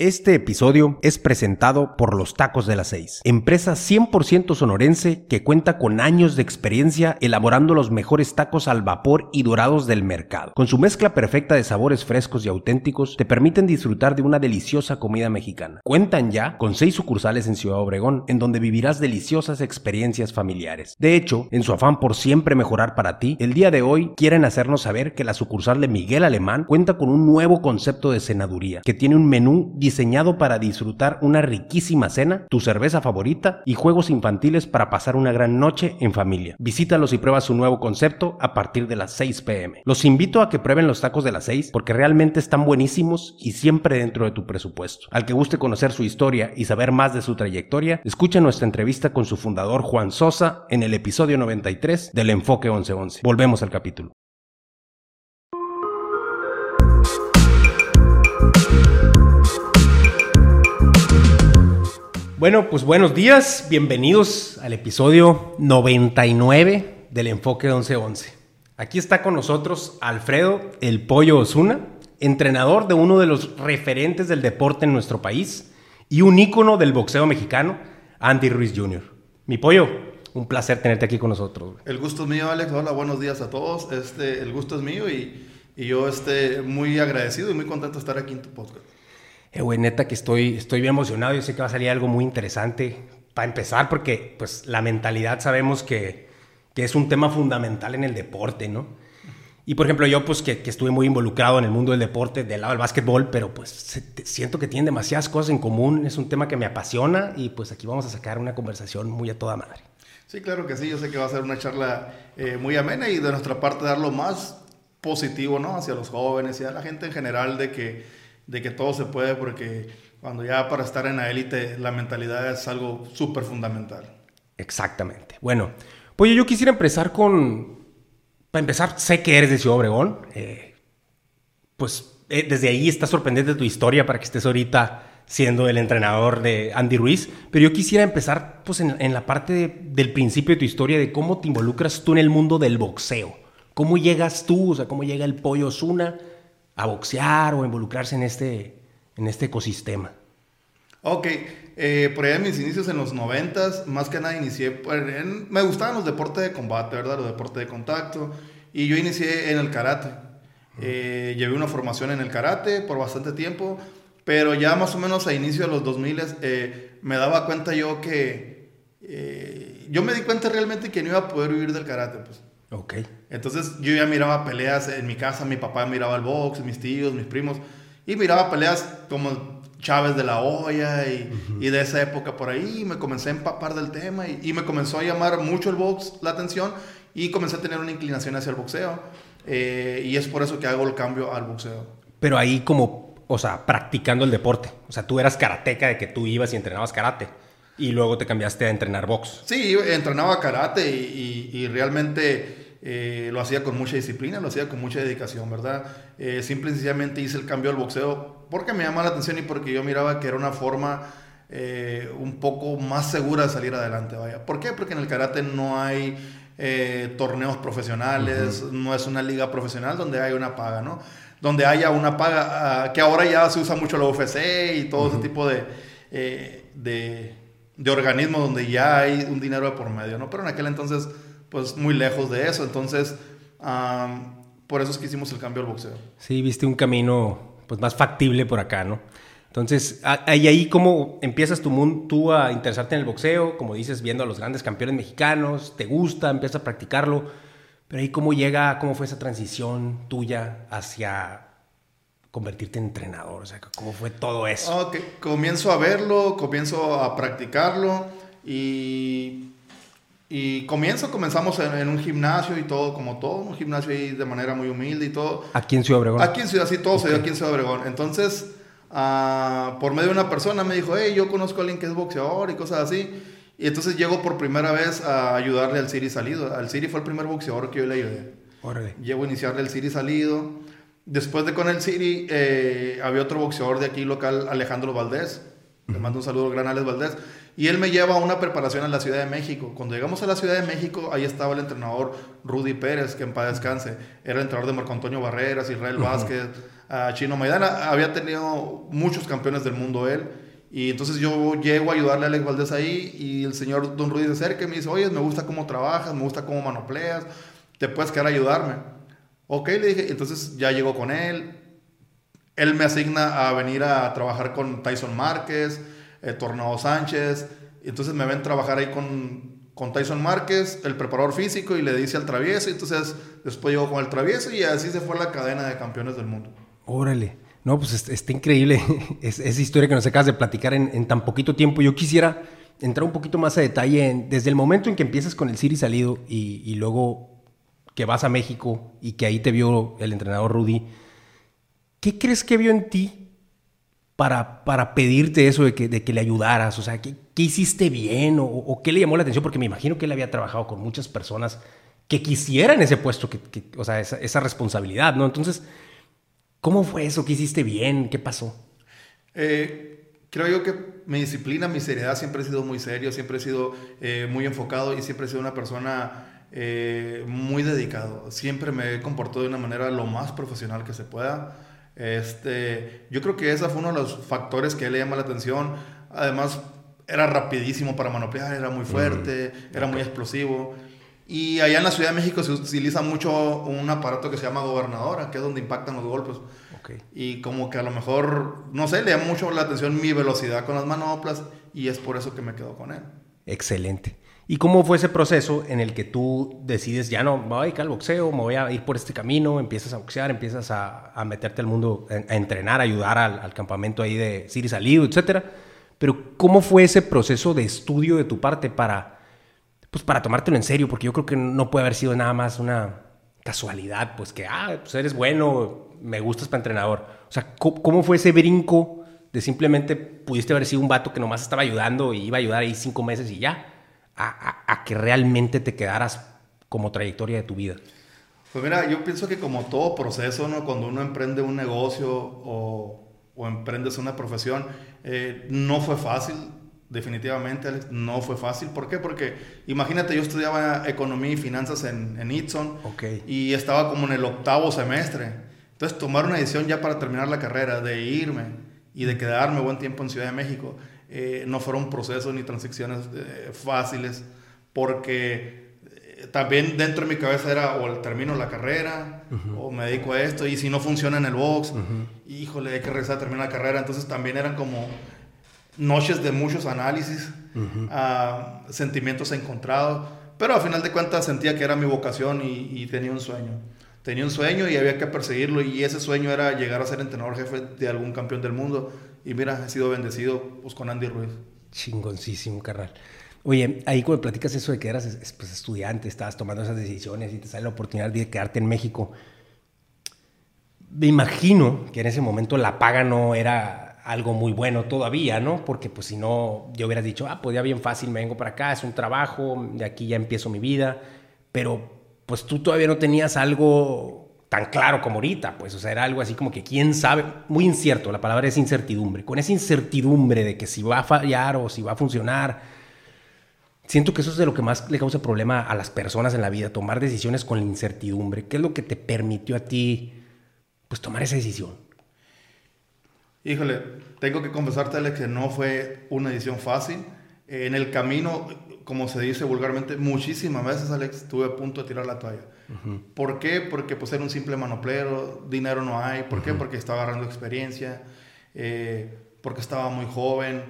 Este episodio es presentado por Los Tacos de las Seis, empresa 100% sonorense que cuenta con años de experiencia elaborando los mejores tacos al vapor y dorados del mercado. Con su mezcla perfecta de sabores frescos y auténticos, te permiten disfrutar de una deliciosa comida mexicana. Cuentan ya con seis sucursales en Ciudad Obregón, en donde vivirás deliciosas experiencias familiares. De hecho, en su afán por siempre mejorar para ti, el día de hoy quieren hacernos saber que la sucursal de Miguel Alemán cuenta con un nuevo concepto de cenaduría, que tiene un menú diseñado para disfrutar una riquísima cena, tu cerveza favorita y juegos infantiles para pasar una gran noche en familia. Visítalos y prueba su nuevo concepto a partir de las 6 pm. Los invito a que prueben los tacos de las 6 porque realmente están buenísimos y siempre dentro de tu presupuesto. Al que guste conocer su historia y saber más de su trayectoria, escucha nuestra entrevista con su fundador Juan Sosa en el episodio 93 del Enfoque 1111. Volvemos al capítulo. Bueno, pues buenos días, bienvenidos al episodio 99 del Enfoque 1111. Aquí está con nosotros Alfredo El Pollo Osuna, entrenador de uno de los referentes del deporte en nuestro país y un ícono del boxeo mexicano, Andy Ruiz Jr. Mi pollo, un placer tenerte aquí con nosotros. El gusto es mío, Alex. Hola, buenos días a todos. Este, el gusto es mío y, y yo este, muy agradecido y muy contento de estar aquí en tu podcast. Eh, güey, neta que estoy, estoy bien emocionado. Yo sé que va a salir algo muy interesante para empezar, porque pues la mentalidad sabemos que, que es un tema fundamental en el deporte, ¿no? Y por ejemplo, yo pues que, que, estuve muy involucrado en el mundo del deporte, del lado del básquetbol, pero pues siento que tienen demasiadas cosas en común, es un tema que me apasiona y pues aquí vamos a sacar una conversación muy a toda madre. Sí, claro que sí, yo sé que va a ser una charla eh, muy amena y de nuestra parte dar lo más positivo, ¿no? Hacia los jóvenes y a la gente en general de que de que todo se puede, porque cuando ya para estar en la élite la mentalidad es algo súper fundamental. Exactamente. Bueno, pues yo quisiera empezar con, para empezar, sé que eres de Ciudad Obregón, eh, pues eh, desde ahí está sorprendente tu historia para que estés ahorita siendo el entrenador de Andy Ruiz, pero yo quisiera empezar pues en, la parte de, del principio de tu historia, de cómo te involucras tú en el mundo del boxeo. ¿Cómo llegas tú? O sea, ¿cómo llega el pollo Osuna a boxear o a involucrarse en este, en este ecosistema? Ok, eh, por allá en mis inicios en los noventas, más que nada inicié, en, me gustaban los deportes de combate, ¿verdad? Los deportes de contacto, y yo inicié en el karate. Eh, llevé una formación en el karate por bastante tiempo, pero ya más o menos a inicio de los 2000 eh, me daba cuenta yo que, eh, yo me di cuenta realmente que no iba a poder vivir del karate, pues. Ok. Entonces yo ya miraba peleas en mi casa, mi papá miraba el box, mis tíos, mis primos, y miraba peleas como Chávez de la Hoya y, uh -huh. y de esa época por ahí, y me comencé a empapar del tema y, y, me comenzó a llamar mucho el box la atención y comencé a tener una inclinación hacia el boxeo. Eh, y es por eso que hago el cambio al boxeo. Pero ahí como, o sea, practicando el deporte, o sea, tú eras karateca de que tú ibas y entrenabas karate. Y luego te cambiaste a entrenar box. Sí, entrenaba karate y, y, y realmente eh, lo hacía con mucha disciplina, lo hacía con mucha dedicación, ¿verdad? Eh, simple y sencillamente hice el cambio al boxeo porque me llamaba la atención y porque yo miraba que era una forma eh, un poco más segura de salir adelante, vaya. ¿Por qué? Porque en el karate no hay torneos profesionales, uh -huh. no es una liga profesional donde hay una paga, ¿no? Donde haya una paga, uh, que ahora ya se usa mucho la UFC y todo uh -huh. ese tipo de, de de organismos donde ya hay un dinero de por medio, ¿no? Pero en aquel entonces, pues muy lejos de eso. Entonces, por eso es que hicimos el cambio al boxeo. Sí, viste un camino pues más factible por acá, ¿no? Entonces, ahí, ahí cómo empiezas tu mundo, tú a interesarte en el boxeo, como dices, viendo a los grandes campeones mexicanos, te gusta, empiezas a practicarlo, pero ahí cómo llega, cómo fue esa transición tuya hacia convertirte en entrenador? O sea, ¿cómo fue todo eso? Okay. Comienzo a verlo, comienzo a practicarlo y, y comienzo, comenzamos en, en, un gimnasio y todo, como todo, un gimnasio ahí de manera muy humilde y todo. ¿Aquí en Ciudad Obregón? Aquí en Ciudad, sí, todo okay. se dio aquí en Ciudad Obregón. Entonces, uh, por medio de una persona me dijo, hey, yo conozco a alguien que es boxeador y cosas así. Y entonces llego por primera vez a ayudarle al Siri Salido. Al Siri fue el primer boxeador que yo le ayudé. Órale. Llego a iniciarle el Siri Salido. Después de con el City, eh, había otro boxeador de aquí local, Alejandro Valdés. Le mando un saludo al gran Alex Valdés. Y él me lleva a una preparación en la Ciudad de México. Cuando llegamos a la Ciudad de México, ahí estaba el entrenador Rudy Pérez, que en paz descanse. Era el entrenador de Marco Antonio Barreras, Israel Vázquez, Chino Maidana. Había tenido muchos campeones del mundo él. Y entonces yo llego a ayudarle a Alex Valdés ahí y el señor Don Rudy se acerca y me dice, oye, me gusta cómo trabajas, me gusta cómo manopleas, te puedes quedar a ayudarme. Ok, le dije, entonces ya llego con él. Él me asigna a venir a trabajar con Tyson Márquez, eh, Tornado Sánchez. Entonces me ven trabajar ahí con, con Tyson Márquez, el preparador físico, y le dice al travieso. Entonces después llego con el travieso y así se fue la cadena de campeones del mundo. Órale. No, pues está increíble es, esa historia que nos acabas de platicar en, tan poquito tiempo. Yo quisiera entrar un poquito más a detalle desde el momento en que empiezas con el Siri salido y, luego que vas a México y que ahí te vio el entrenador Rudy. ¿Qué crees que vio en ti para, para pedirte eso de que, de que le ayudaras? O sea, ¿qué, qué hiciste bien o, qué le llamó la atención? Porque me imagino que él había trabajado con muchas personas que quisieran ese puesto, que, o sea, esa, esa responsabilidad, ¿no? Entonces, ¿Cómo fue eso? ¿Qué hiciste bien? ¿Qué pasó? Eh, creo yo que mi disciplina, mi seriedad siempre he sido muy serio, siempre he sido eh, muy enfocado y siempre he sido una persona eh, muy dedicado. Siempre me he comportado de una manera lo más profesional que se pueda. Este, yo creo que ese fue uno de los factores que le llama la atención. Además, era rapidísimo para manoplear, era muy fuerte, era muy explosivo. Y allá en la Ciudad de México se utiliza mucho un aparato que se llama gobernadora, que es donde impactan los golpes. Y como que a lo mejor, no sé, le llama mucho la atención mi velocidad con las manoplas y es por eso que me quedo con él. Excelente. ¿Y cómo fue ese proceso en el que tú decides, ya no, me voy a dedicar al boxeo, me voy a ir por este camino, empiezas a boxear, empiezas a, meterte al mundo, a, entrenar, a ayudar al, campamento ahí de Siri Salido, etcétera? Pero ¿cómo fue ese proceso de estudio de tu parte para pues para tomártelo en serio, porque yo creo que no puede haber sido nada más una casualidad, pues que, ah, pues eres bueno, me gustas para entrenador. O sea, ¿cómo, fue ese brinco de simplemente pudiste haber sido un vato que nomás estaba ayudando y iba a ayudar ahí cinco meses y ya, a, que realmente te quedaras como trayectoria de tu vida? Pues mira, yo pienso que como todo proceso, ¿no? Cuando uno emprende un negocio o, o emprendes una profesión, eh, no fue fácil definitivamente no fue fácil. ¿Por qué? Porque imagínate, yo estudiaba economía y finanzas en, en Itson y estaba como en el octavo semestre. Entonces, tomar una decisión ya para terminar la carrera, de irme y de quedarme buen tiempo en Ciudad de México, eh, no fueron procesos ni transiciones eh, fáciles, porque eh, también dentro de mi cabeza era o termino la carrera o me dedico a esto y si no funciona en el box, híjole, hay que regresar a terminar la carrera. Entonces también eran como noches de muchos análisis, ah, sentimientos encontrados, pero a final de cuentas sentía que era mi vocación y, tenía un sueño. Tenía un sueño y había que perseguirlo y ese sueño era llegar a ser entrenador jefe de algún campeón del mundo. Y mira, he sido bendecido pues, con Andy Ruiz. Chingoncísimo, carnal. Oye, ahí cuando platicas eso de que eras pues, estudiante, estabas tomando esas decisiones y te sale la oportunidad de quedarte en México, me imagino que en ese momento la paga no era algo muy bueno todavía, ¿no? Porque pues si no, yo hubiera dicho, ah, pues ya bien fácil, me vengo para acá, es un trabajo, de aquí ya empiezo mi vida, pero pues tú todavía no tenías algo tan claro como ahorita, pues, o sea, era algo así como que quién sabe, muy incierto, la palabra es incertidumbre, con esa incertidumbre de que si va a fallar o si va a funcionar, siento que eso es de lo que más le causa problema a las personas en la vida, tomar decisiones con la incertidumbre, ¿qué es lo que te permitió a ti, pues, tomar esa decisión? Híjole, tengo que confesarte, que no fue una decisión fácil. En el camino, como se dice vulgarmente, muchísimas veces, Alex, estuve a punto de tirar la toalla. ¿Por qué? Porque pues era un simple manoplero, dinero no hay. ¿Por qué? Porque estaba agarrando experiencia, eh, porque estaba muy joven.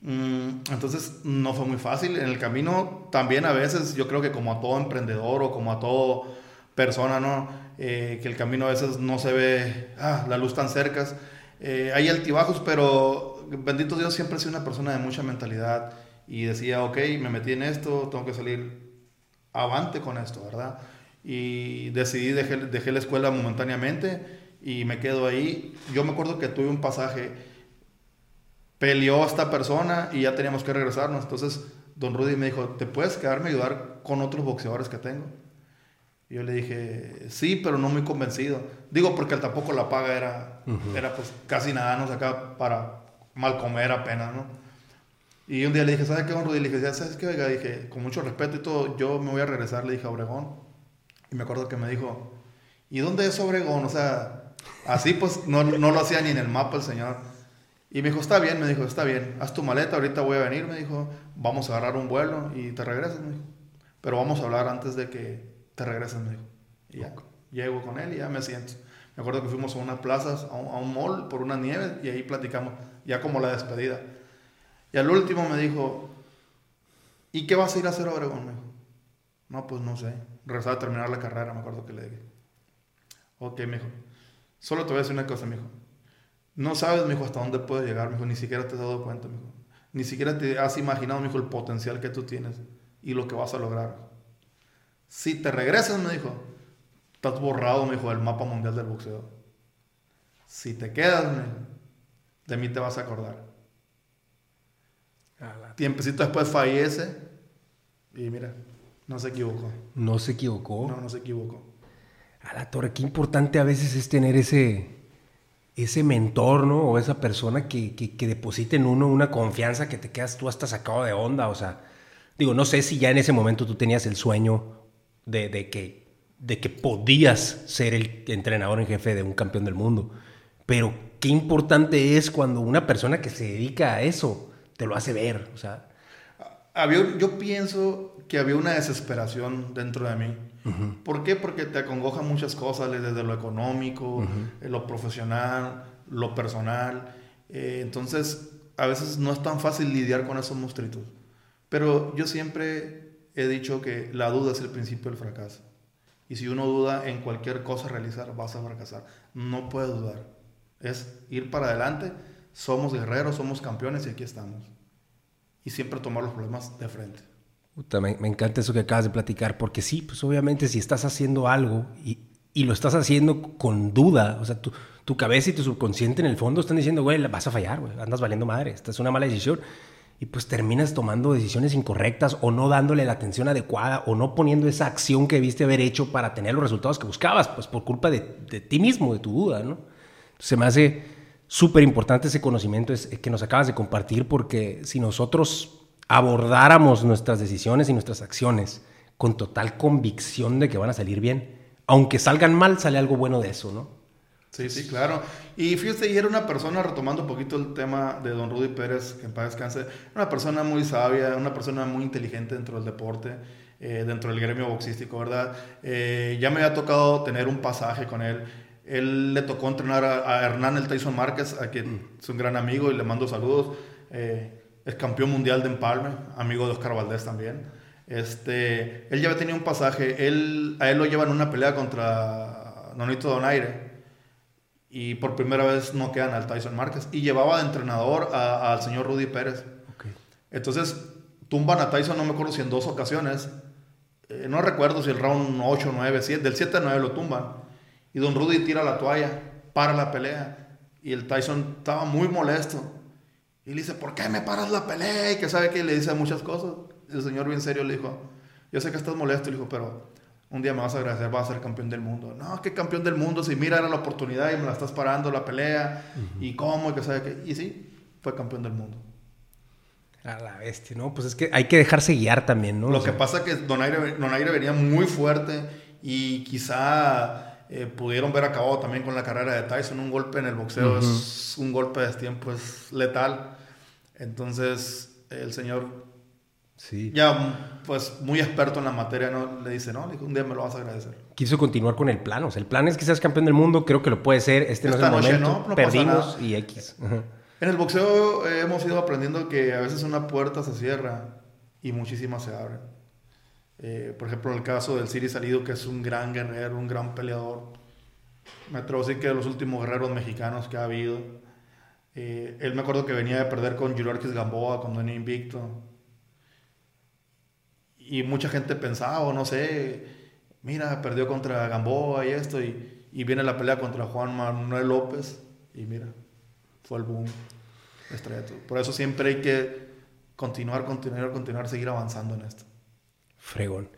Mm, entonces no fue muy fácil. En el camino también a veces yo creo que como a todo emprendedor o como a todo persona, ¿no? Eh, que el camino a veces no se ve ah, la luz tan cerca eh, hay altibajos, pero bendito Dios, siempre he sido una persona de mucha mentalidad y decía, ok, me metí en esto, tengo que salir avante con esto, ¿verdad? Y decidí, dejé, dejé la escuela momentáneamente y me quedo ahí. Yo me acuerdo que tuve un pasaje, peleó a esta persona y ya teníamos que regresarnos. Entonces, don Rudy me dijo, ¿te puedes quedarme a ayudar con otros boxeadores que tengo? yo le dije, sí, pero no muy convencido. Digo, porque tampoco la paga era, era pues casi nada, nos acá para mal comer apenas, ¿no? Y un día le dije, ¿sabes qué, Rudy? Le dije, ¿sabes qué? Oiga, dije, con mucho respeto y todo, yo me voy a regresar, le dije Obregón. Y me acuerdo que me dijo, ¿y dónde es Obregón? O sea, así pues no, no lo hacía ni en el mapa el señor. Y me dijo, está bien, me dijo, está bien, haz tu maleta, ahorita voy a venir, me dijo, vamos a agarrar un vuelo y te regresas, me dijo. Pero vamos a hablar antes de que te regreses, me dijo. Y ya, llego con él y ya me siento. Me acuerdo que fuimos a unas plazas, a un, a mall, por una nieve, y ahí platicamos, ya como la despedida. Y al último me dijo, ¿y qué vas a ir a hacer a Obregón? Me dijo, no, pues no sé. Regresaba a terminar la carrera, me acuerdo que le dije. Ok, me dijo, solo te voy a decir una cosa, me dijo. No sabes, me dijo, hasta dónde puedes llegar, me dijo, ni siquiera te has dado cuenta, me dijo. Ni siquiera te has imaginado, me dijo, el potencial que tú tienes y lo que vas a lograr. Si te regresas, me dijo, estás borrado, me dijo, del mapa mundial del boxeo. Si te quedas, me dijo, de mí te vas a acordar. Tiempecito después fallece y mira, no se equivocó. No se equivocó. No, no se equivocó. A la torre, qué importante a veces es tener ese, ese mentor, ¿no? O esa persona que, que, que deposite en uno una confianza que te quedas tú hasta sacado de onda. O sea, digo, no sé si ya en ese momento tú tenías el sueño de, de que, de que podías ser el entrenador en jefe de un campeón del mundo. Pero qué importante es cuando una persona que se dedica a eso te lo hace ver. O sea, había, yo pienso que había una desesperación dentro de mí. Uh -huh. ¿Por qué? Porque te acongoja muchas cosas, desde lo económico, uh -huh. lo profesional, lo personal. Eh, entonces, a veces no es tan fácil lidiar con esos monstruitos. Pero yo siempre he dicho que la duda es el principio del fracaso. Y si uno duda en cualquier cosa realizar, vas a fracasar. No puedes dudar. Es ir para adelante. Somos guerreros, somos campeones y aquí estamos. Y siempre tomar los problemas de frente. Puta, me, me, encanta eso que acabas de platicar, porque sí, pues obviamente si estás haciendo algo y, y lo estás haciendo con duda, o sea, tu, tu, cabeza y tu subconsciente en el fondo están diciendo, güey, vas a fallar, güey, andas valiendo madre, esta es una mala decisión. Y pues terminas tomando decisiones incorrectas o no dándole la atención adecuada o no poniendo esa acción que viste haber hecho para tener los resultados que buscabas, pues por culpa de, de ti mismo, de tu duda, ¿no? Se me hace súper importante ese conocimiento es, que nos acabas de compartir porque si nosotros abordáramos nuestras decisiones y nuestras acciones con total convicción de que van a salir bien, aunque salgan mal, sale algo bueno de eso, ¿no? Sí, sí, claro. Y fíjate, y era una persona, retomando un poquito el tema de don Rudy Pérez, en paz descanse, una persona muy sabia, una persona muy inteligente dentro del deporte, eh, dentro del gremio boxístico, ¿verdad? Eh, ya me había tocado tener un pasaje con él. Él le tocó entrenar a, a Hernán el Tyson Márquez, a quien mm. es un gran amigo y le mando saludos. Eh, es campeón mundial de empalme, amigo de Oscar Valdés también. Este, él ya había tenido un pasaje, él, a él lo llevan una pelea contra Nonito Donaire y por primera vez no quedan al Tyson Márquez y llevaba de entrenador al señor Rudy Pérez. Okay. Entonces tumban a Tyson, no me acuerdo si en dos ocasiones, eh, no recuerdo si el round 8, 9, 7, del 7 a 9 lo tumban y don Rudy tira la toalla, para la pelea y el Tyson estaba muy molesto y le dice, ¿por qué me paras la pelea? Y que sabe que le dice muchas cosas. El señor bien serio le dijo, yo sé que estás molesto, le dijo, pero un día me vas a agradecer, vas a ser campeón del mundo. No, ¿qué campeón del mundo? Si mira, era la oportunidad y me la estás parando la pelea. Uh -huh. ¿Y cómo? Y que sabe que... Y sí, fue campeón del mundo. A la bestia, ¿no? Pues es que hay que dejarse guiar también, ¿no? Lo o sea... que pasa es que Donaire, Donaire venía muy fuerte y quizá eh, pudieron ver acabado también con la carrera de Tyson. Un golpe en el boxeo uh -huh. es un golpe de tiempo, es letal. Entonces, el señor, sí. ya pues muy experto en la materia, ¿no? le dice, no, un día me lo vas a agradecer. Quiso continuar con el plan, o sea, el plan es que seas campeón del mundo, creo que lo puede ser, este Esta no es el noche, momento, no, no perdimos y X. Uh -huh. En el boxeo eh, hemos ido aprendiendo que a veces una puerta se cierra y muchísimas se abren. Eh, por ejemplo, el caso del Siri Salido, que es un gran guerrero, un gran peleador. Me atrevo a decir que de los últimos guerreros mexicanos que ha habido eh, él me acuerdo que venía de perder con Julio Gamboa cuando venía invicto. Y mucha gente pensaba, no sé, mira, perdió contra Gamboa y esto, y, y, viene la pelea contra Juan Manuel López, y mira, fue el boom. Estrella. Por eso siempre hay que continuar, continuar, continuar, seguir avanzando en esto. Fregón.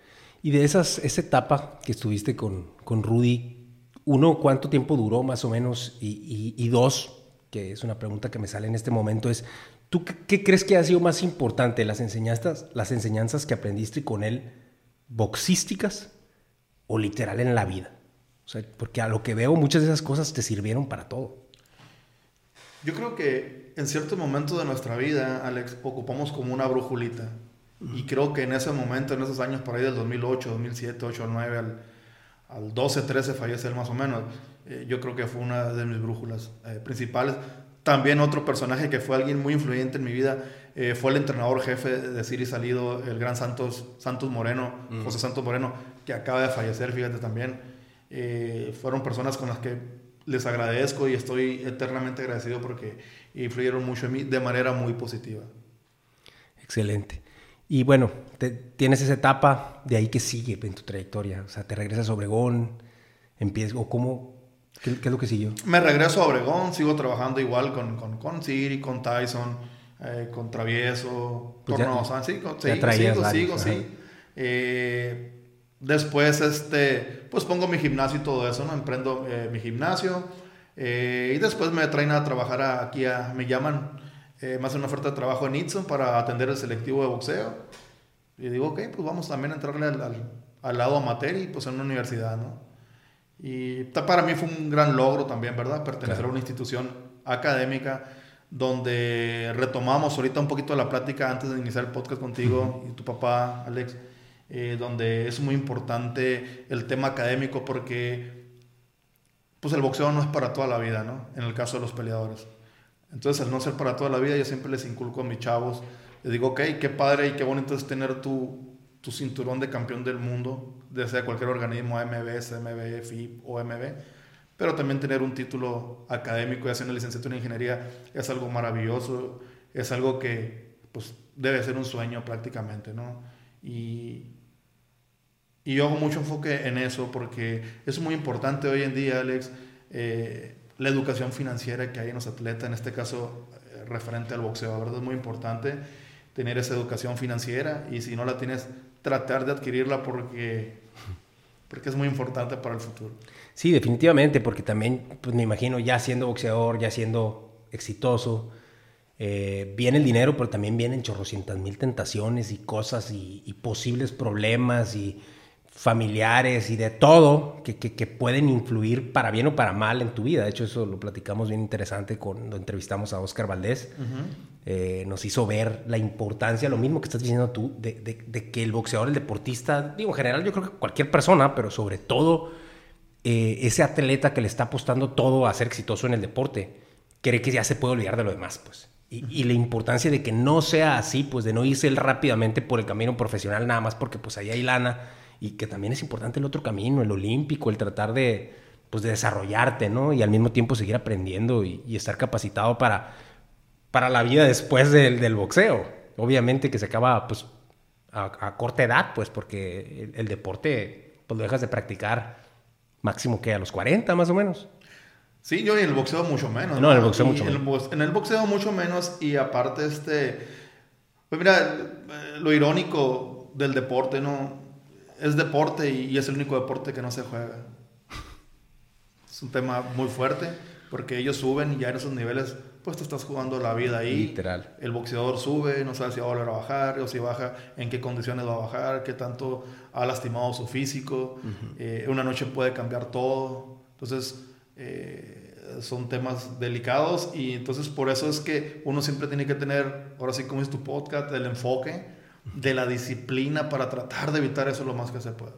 Y de esas, esa etapa que estuviste con, con Rudy, uno, ¿cuánto tiempo duró más o menos? Y, y, dos, que es una pregunta que me sale en este momento, es, ¿tú qué, crees que ha sido más importante, las enseñanzas, las enseñanzas que aprendiste con él, boxísticas o literal en la vida? O sea, porque a lo que veo muchas de esas cosas te sirvieron para todo. Yo creo que en ciertos momentos de nuestra vida, Alex, ocupamos como una brújulita. Y creo que en ese momento, en esos años por ahí del 2008, 2007, 8, 9, al, al 12, 13 fallece él más o menos, eh, yo creo que fue una de mis brújulas eh, principales. También otro personaje que fue alguien muy influyente en mi vida eh, fue el entrenador jefe de Siri Salido, el gran Santos, Santos Moreno, José Santos Moreno, que acaba de fallecer, fíjate también. fueron personas con las que les agradezco y estoy eternamente agradecido porque influyeron mucho en mí de manera muy positiva. Excelente. Y bueno, tienes esa etapa, de ahí que sigue en tu trayectoria. O sea, te regresas a Obregón, empiezas, o cómo, qué, es lo que siguió. Me regreso a Obregón, sigo trabajando igual con, con, con Siri, con Tyson, eh, con Travieso, pues con sí, con, sí, sigo, sigo, sí. Eh, Después, este, pues pongo mi gimnasio y todo eso, ¿no? Emprendo eh, mi gimnasio. Y después me traen a trabajar aquí, a, me llaman, eh, me hacen una oferta de trabajo en Itson para atender el selectivo de boxeo. Y digo, ok, pues vamos también a entrarle al, al, lado amateur y pues en una universidad, ¿no? Y para mí fue un gran logro también, ¿verdad? Pertenecer a una institución académica donde retomamos ahorita un poquito la plática antes de iniciar el podcast contigo y tu papá, Alex eh, donde es muy importante el tema académico porque pues el boxeo no es para toda la vida, ¿no? En el caso de los peleadores. Entonces, al no ser para toda la vida, yo siempre les inculco a mis chavos, les digo, ok, qué padre y qué bonito es tener tu, tu cinturón de campeón del mundo, de sea cualquier organismo, AMB, CMB, FIP o MB, pero también tener un título académico y hacer una licenciatura en ingeniería es algo maravilloso, es algo que pues debe ser un sueño prácticamente, ¿no? Y, y yo hago mucho enfoque en eso porque es muy importante hoy en día, Alex, eh, la educación financiera que hay en los atletas, en este caso eh, referente al boxeo, ¿verdad? Es muy importante tener esa educación financiera y si no la tienes, tratar de adquirirla porque, porque es muy importante para el futuro. Sí, definitivamente, porque también, pues me imagino, ya siendo boxeador, ya siendo exitoso, eh, viene el dinero, pero también vienen chorrocientas mil tentaciones y cosas y, y posibles problemas y familiares y de todo que, que, pueden influir para bien o para mal en tu vida. De hecho, eso lo platicamos bien interesante cuando entrevistamos a Oscar Valdés. Eh, nos hizo ver la importancia, lo mismo que estás diciendo tú, de, de, que el boxeador, el deportista, digo, en general yo creo que cualquier persona, pero sobre todo eh, ese atleta que le está apostando todo a ser exitoso en el deporte, cree que ya se puede olvidar de lo demás, pues. Y, y, la importancia de que no sea así, pues de no irse él rápidamente por el camino profesional nada más porque pues ahí hay lana y que también es importante el otro camino, el olímpico, el tratar de, pues, de desarrollarte, ¿no? Y al mismo tiempo seguir aprendiendo y, estar capacitado para, para la vida después del, del boxeo. Obviamente que se acaba, pues, a, corta edad, pues, porque el, deporte, pues, lo dejas de practicar máximo que a los 40, más o menos. Sí, yo en el boxeo mucho menos. No, en el boxeo mucho menos. En el boxeo mucho menos y aparte este... Pues mira, lo irónico del deporte, ¿no? Es deporte y, es el único deporte que no se juega. Es un tema muy fuerte porque ellos suben y ya en esos niveles pues te estás jugando la vida ahí. Literal. El boxeador sube, no sabe si va a volver a bajar o si baja, en qué condiciones va a bajar, qué tanto ha lastimado su físico. Eh, una noche puede cambiar todo. Entonces, eh, son temas delicados y entonces por eso es que uno siempre tiene que tener, ahora sí como es tu podcast, el enfoque de la disciplina para tratar de evitar eso lo más que se pueda.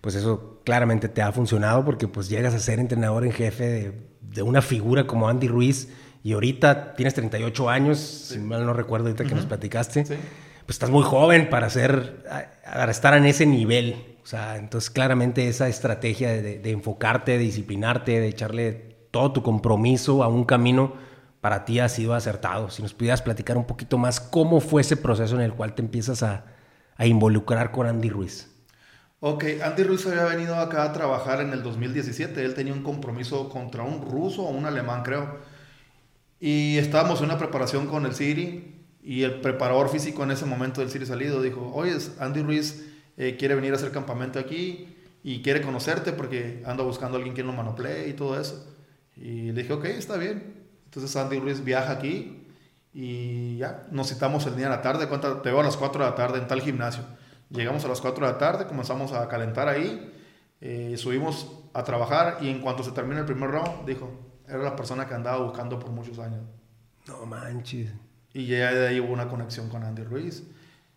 Pues eso claramente te ha funcionado porque pues llegas a ser entrenador en jefe de, una figura como Andy Ruiz y ahorita tienes 38 años, si mal no recuerdo ahorita que nos platicaste, pues estás muy joven para, hacer, para estar en ese nivel. O sea, entonces claramente esa estrategia de, de enfocarte, de disciplinarte, de echarle todo tu compromiso a un camino para ti ha sido acertado. Si nos pudieras platicar un poquito más cómo fue ese proceso en el cual te empiezas a, involucrar con Andy Ruiz. Ok, Andy Ruiz había venido acá a trabajar en el 2017. Él tenía un compromiso contra un ruso o un alemán, creo. Y estábamos en una preparación con el City y el preparador físico en ese momento del City salido dijo, oye, Andy Ruiz eh, quiere venir a hacer campamento aquí y quiere conocerte porque anda buscando a alguien que lo manoplee y todo eso. Y le dije, ok, está bien. Entonces Andy Ruiz viaja aquí y ya, nos citamos el día de la tarde, te veo a las 4 de la tarde en tal gimnasio. Llegamos a las 4 de la tarde, comenzamos a calentar ahí, eh, subimos a trabajar y en cuanto se termina el primer round, dijo, era la persona que andaba buscando por muchos años. No manches. Y ya de ahí hubo una conexión con Andy Ruiz.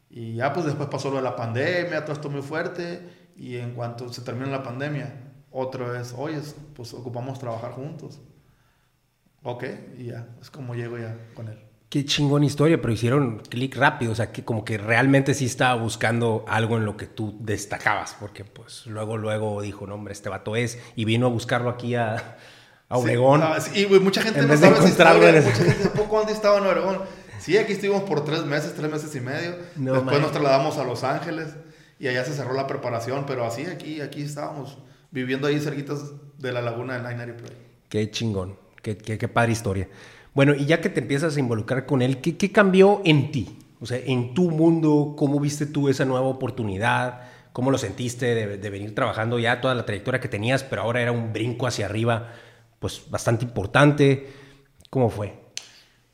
Y ya pues después pasó lo de la pandemia, todo esto muy fuerte. Y en cuanto se termina la pandemia, otra vez, oye, pues ocupamos trabajar juntos. Ok, y ya, es como llego ya con él. Qué chingón historia, pero hicieron clic rápido, o sea, que como que realmente sí estaba buscando algo en lo que tú destacabas, porque pues luego, luego dijo, no, hombre, este vato es, y vino a buscarlo aquí a, a Obregón. Ah, y mucha gente no sabe mucha gente poco antes estaba en Obregón. Sí, aquí estuvimos por tres meses, tres meses y medio. Después nos trasladamos a Los Ángeles y allá se cerró la preparación, pero así aquí, aquí estábamos, viviendo ahí cerquitas de la laguna de Nine Play. Qué chingón, qué, padre historia. Bueno, y ya que te empiezas a involucrar con él, ¿qué, cambió en ti? O sea, en tu mundo, ¿cómo viste tú esa nueva oportunidad? ¿Cómo lo sentiste de, venir trabajando ya toda la trayectoria que tenías, pero ahora era un brinco hacia arriba, pues bastante importante? ¿Cómo fue?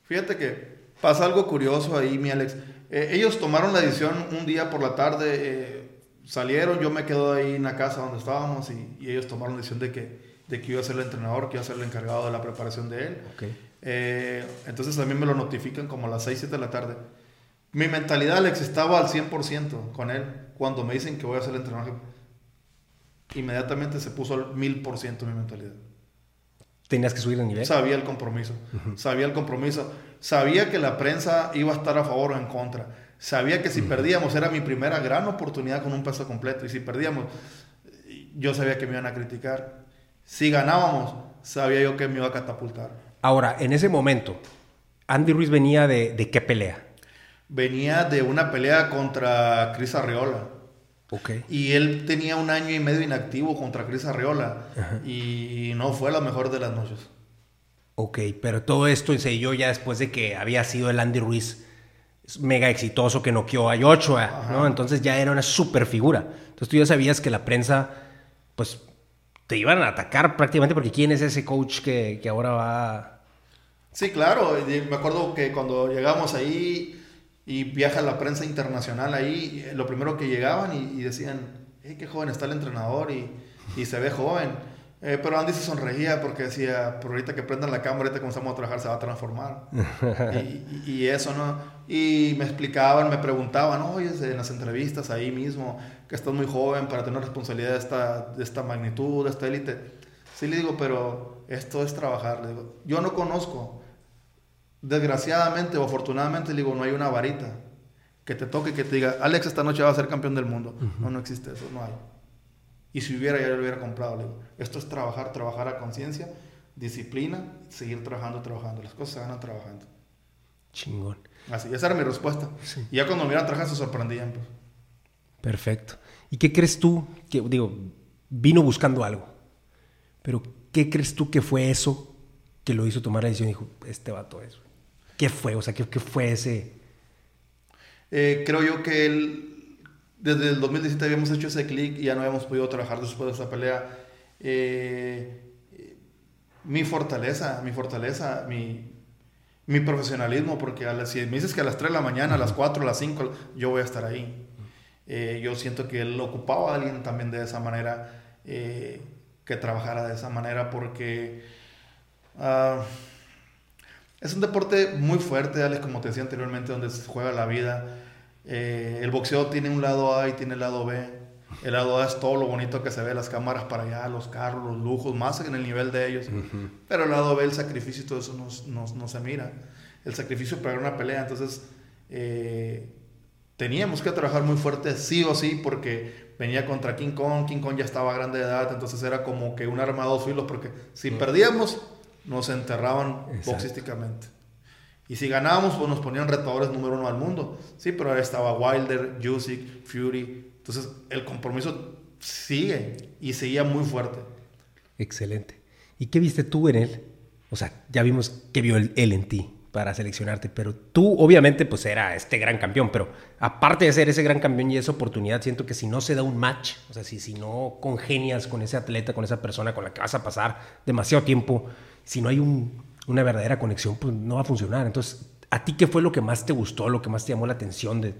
Fíjate que pasa algo curioso ahí, mi Alex. Eh, ellos tomaron la decisión un día por la tarde, eh, salieron, yo me quedo ahí en la casa donde estábamos y, ellos tomaron la decisión de que, de que iba a ser el entrenador, que iba a ser el encargado de la preparación de él. Okay. Eh, entonces también me lo notifican como a las 6, 7 de la tarde. Mi mentalidad, Alex, estaba al 100% con él cuando me dicen que voy a ser el entrenador. Inmediatamente se puso al 1000% mi mentalidad. ¿Tenías que subir el nivel? Sabía el compromiso. Sabía el compromiso. Sabía que la prensa iba a estar a favor o en contra. Sabía que si perdíamos era mi primera gran oportunidad con un peso completo. Y si perdíamos, yo sabía que me iban a criticar. Si ganábamos, sabía yo que me iba a catapultar. Ahora, en ese momento, Andy Ruiz venía de, de qué pelea? Venía de una pelea contra Chris Arreola. Okay. Y él tenía un año y medio inactivo contra Chris Arreola. Y no fue la mejor de las noches. Ok, pero todo esto se dio ya después de que había sido el Andy Ruiz mega exitoso que noqueó a Joshua, ¿no? Entonces ya era una super figura. Entonces tú ya sabías que la prensa, pues te iban a atacar prácticamente porque ¿quién es ese coach que, que ahora va? Sí, claro. Me acuerdo que cuando llegamos ahí y viaja la prensa internacional ahí, lo primero que llegaban y, decían, hey, qué joven está el entrenador y, y se ve joven. Eh, pero Andy se sonreía porque decía, por ahorita que prendan la cámara, ahorita comenzamos a trabajar, se va a transformar. y, y, eso, ¿no? Y me explicaban, me preguntaban, oye, en las entrevistas ahí mismo, que estás muy joven para tener responsabilidad de esta, de esta magnitud, de esta élite. Sí le digo, pero esto es trabajar. Le digo, yo no conozco, desgraciadamente o afortunadamente, le digo, no hay una varita que te toque y que te diga, Alex, esta noche va a ser campeón del mundo. No, no existe eso, no hay. Y si hubiera, ya lo hubiera comprado. Le digo, esto es trabajar, trabajar a conciencia, disciplina, seguir trabajando, trabajando. Las cosas se van trabajando. Chingón. Así, esa era mi respuesta. Y ya cuando me iban trabajando se sorprendían. Pues. Perfecto. ¿Y qué crees tú? Que, digo, vino buscando algo. Pero, ¿qué crees tú que fue eso que lo hizo tomar la decisión y dijo, este vato es? ¿Qué fue? O sea, ¿qué, qué fue ese...? Eh, creo yo que él desde el 2017 habíamos hecho ese clic y ya no habíamos podido trabajar después de esa pelea. Eh, mi fortaleza, mi fortaleza, mi, mi profesionalismo, porque a las, si me dices que a las 3 de la mañana, a las 4, a las 5, yo voy a estar ahí. Eh, yo siento que él ocupaba a alguien también de esa manera, eh, que trabajara de esa manera, porque uh, es un deporte muy fuerte, Alex, como te decía anteriormente, donde se juega la vida. Eh, el boxeo tiene un lado A y tiene el lado B. El lado A es todo lo bonito que se ve, las cámaras para allá, los carros, los lujos, más en el nivel de ellos. Pero el lado B, el sacrificio y todo eso no, se mira. El sacrificio para una pelea. Entonces, eh, teníamos que trabajar muy fuerte, sí o sí, porque venía contra King Kong. King Kong ya estaba grande de edad, entonces era como que un arma de dos filos, porque si perdíamos, nos enterraban boxísticamente. Y si ganábamos, pues nos ponían retadores número uno al mundo. Sí, pero ahora estaba Wilder, Usyk, Fury. Entonces, el compromiso sigue y seguía muy fuerte. Excelente. ¿Y qué viste tú en él? O sea, ya vimos que vio él en ti para seleccionarte, pero tú obviamente pues era este gran campeón, pero aparte de ser ese gran campeón y esa oportunidad, siento que si no se da un match, o sea, si, si no congenias con ese atleta, con esa persona con la que vas a pasar demasiado tiempo, si no hay un, una verdadera conexión, pues no va a funcionar. Entonces, ¿a ti qué fue lo que más te gustó, lo que más te llamó la atención de,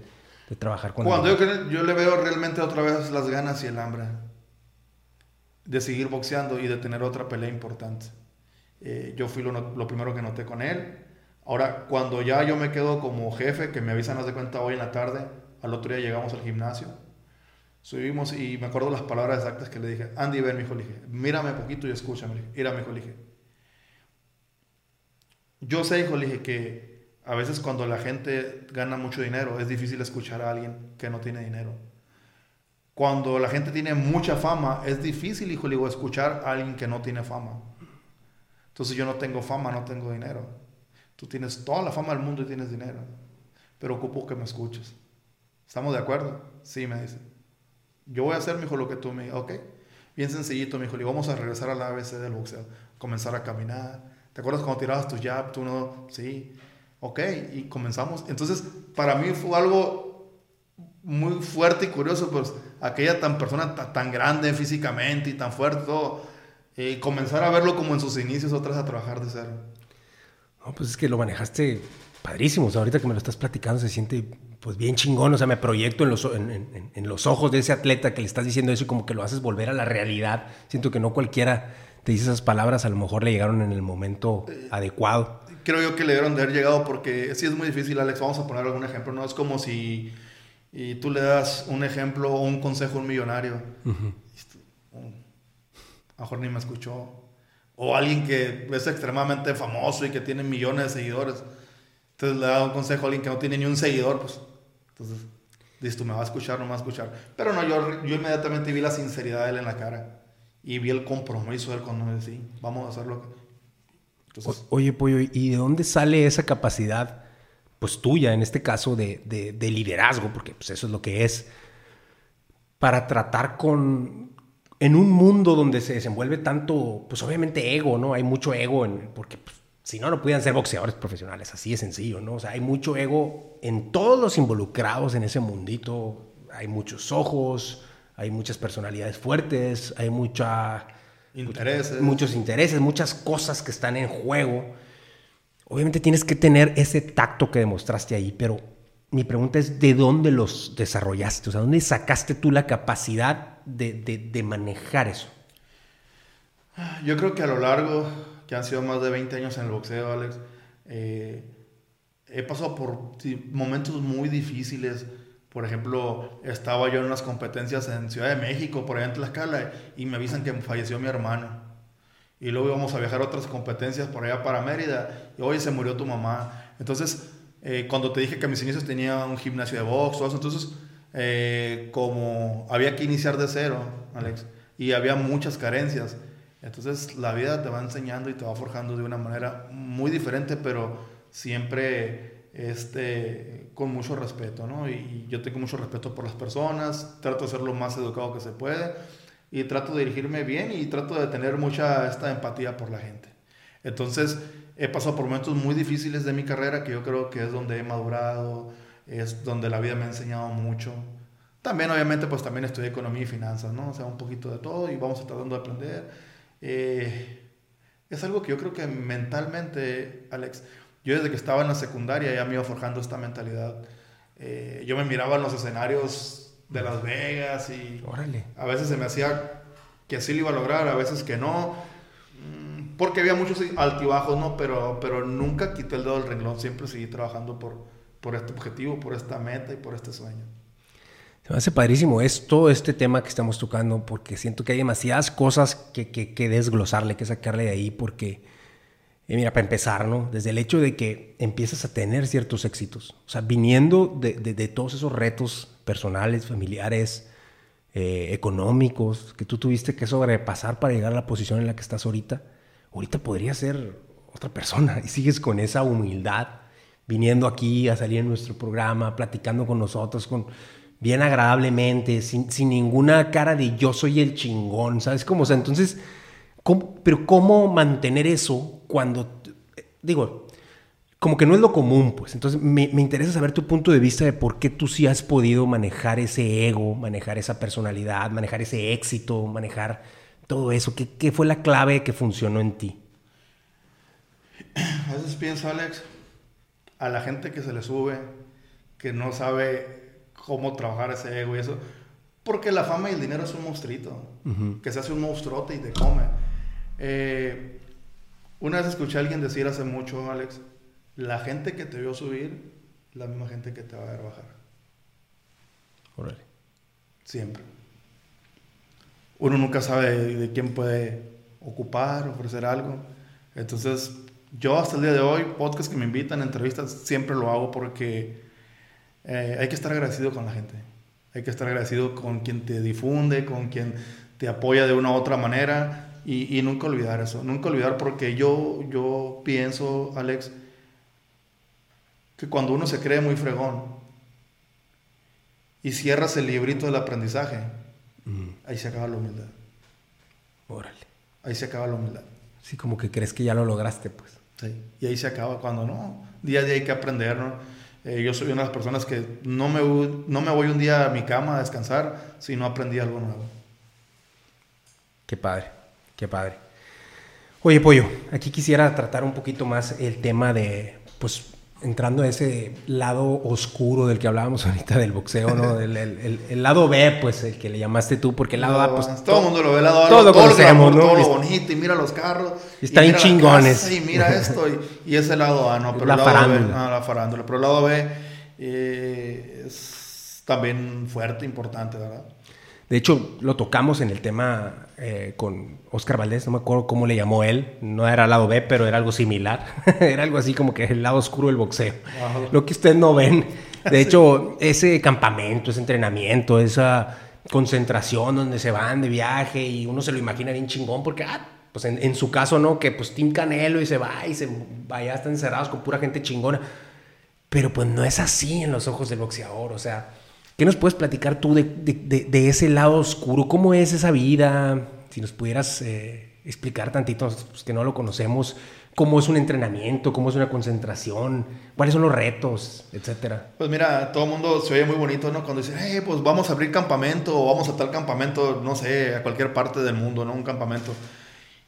trabajar con Cuando yo, yo le veo realmente otra vez las ganas y el hambre de seguir boxeando y de tener otra pelea importante. Eh, yo fui lo, lo, primero que noté con él. Ahora, cuando ya yo me quedo como jefe, que me avisan, haz de cuenta, hoy en la tarde, al otro día llegamos al gimnasio, subimos y me acuerdo las palabras exactas que le dije. Andy, ven, mi hijo, le dije, mírame poquito y escúchame. Mira, mi hijo, le dije. Yo sé, hijo, le dije, que a veces cuando la gente gana mucho dinero, es difícil escuchar a alguien que no tiene dinero. Cuando la gente tiene mucha fama, es difícil, hijo, le digo, escuchar a alguien que no tiene fama. Entonces yo no tengo fama, no tengo dinero. Tú tienes toda la fama del mundo y tienes dinero. Pero ocupo que me escuches. ¿Estamos de acuerdo? Sí, me dice. Yo voy a hacer, hijo, lo que tú me digas. Ok. Bien sencillito, mi hijo. Le vamos a regresar al ABC del boxeo. Comenzar a caminar. ¿Te acuerdas cuando tirabas tu jab? Tú no. Sí. Ok. Y comenzamos. Entonces, para mí fue algo muy fuerte y curioso, pues aquella tan persona tan, grande físicamente y tan fuerte, todo, y comenzar a verlo como en sus inicios, otras a trabajar de cero. No, pues es que lo manejaste padrísimo. O sea, ahorita que me lo estás platicando se siente pues bien chingón. O sea, me proyecto en los, en, en, los ojos de ese atleta que le estás diciendo eso y como que lo haces volver a la realidad. Siento que no cualquiera te dice esas palabras, a lo mejor le llegaron en el momento adecuado. Creo yo que le dieron de haber llegado porque sí es muy difícil, Alex. Vamos a poner algún ejemplo. No es como si y tú le das un ejemplo o un consejo a un millonario. a lo mejor ni me escuchó. O alguien que es extremadamente famoso y que tiene millones de seguidores. Entonces le da un consejo a alguien que no tiene ni un seguidor. Pues, entonces, dices tú, me va a escuchar, no me va a escuchar. Pero no, yo, yo inmediatamente vi la sinceridad de él en la cara. Y vi el compromiso de él cuando me decía, vamos a hacerlo. Entonces, Oye, Pollo, ¿y de dónde sale esa capacidad? pues tuya, en este caso de, de, liderazgo, porque pues eso es lo que es, para tratar con, en un mundo donde se desenvuelve tanto, pues obviamente ego, ¿no? Hay mucho ego, en, porque pues, si no, no pudieran ser boxeadores profesionales, así de sencillo, ¿no? O sea, hay mucho ego en todos los involucrados en ese mundito, hay muchos ojos, hay muchas personalidades fuertes, hay mucha... Intereses. Muchos intereses, muchas cosas que están en juego. Obviamente tienes que tener ese tacto que demostraste ahí, pero mi pregunta es, ¿de dónde los desarrollaste? O sea, ¿dónde sacaste tú la capacidad de, manejar eso? Yo creo que a lo largo, que han sido más de 20 años en el boxeo, Alex, eh, he pasado por momentos muy difíciles. Por ejemplo, estaba yo en unas competencias en Ciudad de México, por allá en Tlaxcala, y me avisan que falleció mi hermano y luego íbamos a viajar a otras competencias por allá para Mérida y hoy se murió tu mamá. Entonces, eh, cuando te dije que mis inicios tenía un gimnasio de box, eso, entonces, eh, como había que iniciar de cero, Alex, y había muchas carencias, entonces la vida te va enseñando y te va forjando de una manera muy diferente, pero siempre este, con mucho respeto, ¿no? Y yo tengo mucho respeto por las personas, trato de ser lo más educado que se puede y trato de dirigirme bien y trato de tener mucha esta empatía por la gente. Entonces, he pasado por momentos muy difíciles de mi carrera que yo creo que es donde he madurado, es donde la vida me ha enseñado mucho. También, obviamente, pues también estudié economía y finanzas, ¿no? O sea, un poquito de todo y vamos tratando de aprender. Eh, es algo que yo creo que mentalmente, Alex, yo desde que estaba en la secundaria ya me iba forjando esta mentalidad. Eh, yo me miraba en los escenarios de Las Vegas y a veces se me hacía que sí lo iba a lograr, a veces que no, porque había muchos altibajos, ¿no? Pero, pero nunca quité el dedo del renglón, siempre seguí trabajando por, por este objetivo, por esta meta y por este sueño. Se me hace padrísimo es todo este tema que estamos tocando porque siento que hay demasiadas cosas que, que, que desglosarle, que sacarle de ahí porque, eh, mira, para empezar, ¿no? Desde el hecho de que empiezas a tener ciertos éxitos, o sea, viniendo de, de, de todos esos retos personales, familiares, eh, económicos, que tú tuviste que sobrepasar para llegar a la posición en la que estás ahorita, ahorita podría ser otra persona y sigues con esa humildad, viniendo aquí a salir en nuestro programa, platicando con nosotros, con, bien agradablemente, sin, ninguna cara de yo soy el chingón, ¿sabes cómo? O sea, entonces, pero ¿cómo mantener eso cuando, digo, como que no es lo común, pues. Entonces me, interesa saber tu punto de vista de por qué tú sí has podido manejar ese ego, manejar esa personalidad, manejar ese éxito, manejar todo eso. ¿Qué, qué fue la clave que funcionó en ti? pienso, Alex, a la gente que se le sube, que no sabe cómo trabajar ese ego y eso, porque la fama y el dinero es un monstruito, que se hace un monstruote y te come. Eh, una vez escuché a alguien decir hace mucho, Alex, la gente que te vio subir, la misma gente que te va a ver bajar. Órale. Siempre. Uno nunca sabe de, quién puede ocupar, ofrecer algo. Entonces, yo hasta el día de hoy, podcasts que me invitan, entrevistas, siempre lo hago porque eh, hay que estar agradecido con la gente. Hay que estar agradecido con quien te difunde, con quien te apoya de una u otra manera y, nunca olvidar eso. Nunca olvidar porque yo, yo pienso, Alex, que cuando uno se cree muy fregón y cierras el librito del aprendizaje, ahí se acaba la humildad. Órale. Ahí se acaba la humildad. Sí, como que crees que ya lo lograste, pues. Sí, y ahí se acaba cuando no. Día a día hay que aprender, ¿no? Eh, yo soy una de las personas que no me, no me voy un día a mi cama a descansar si no aprendí algo nuevo. Qué padre, qué padre. Oye, Pollo, aquí quisiera tratar un poquito más el tema de, pues, entrando a ese lado oscuro del que hablábamos ahorita del boxeo, ¿no? el, el, lado B, pues, el que le llamaste tú, porque el lado A, pues... Todo el mundo lo ve, el lado A, todo, lo conocemos, ¿no? Todo lo bonito, y mira los carros. Y está en chingones. y mira esto, y, y, es el lado A, ¿no? Pero la el lado farándula. B, ah, la farándula. Pero el lado B eh, es también fuerte, importante, ¿verdad? De hecho, lo tocamos en el tema eh, con Oscar Valdés, no me acuerdo cómo le llamó él, no era lado B, pero era algo similar, era algo así como que el lado oscuro del boxeo. Lo que ustedes no ven, de hecho, ese campamento, ese entrenamiento, esa concentración donde se van de viaje y uno se lo imagina bien chingón porque, ah, pues en, su caso, ¿no? Que pues Team Canelo y se va y se vaya, están encerrados con pura gente chingona. Pero pues no es así en los ojos del boxeador, o sea ¿Qué nos puedes platicar tú de, ese lado oscuro? ¿Cómo es esa vida? Si nos pudieras eh, explicar tantito, pues, que no lo conocemos, cómo es un entrenamiento, cómo es una concentración, cuáles son los retos, etcétera. Pues mira, todo el mundo se oye muy bonito, ¿no? Cuando dice, hey, pues vamos a abrir campamento o vamos a tal campamento, no sé, a cualquier parte del mundo, ¿no? Un campamento.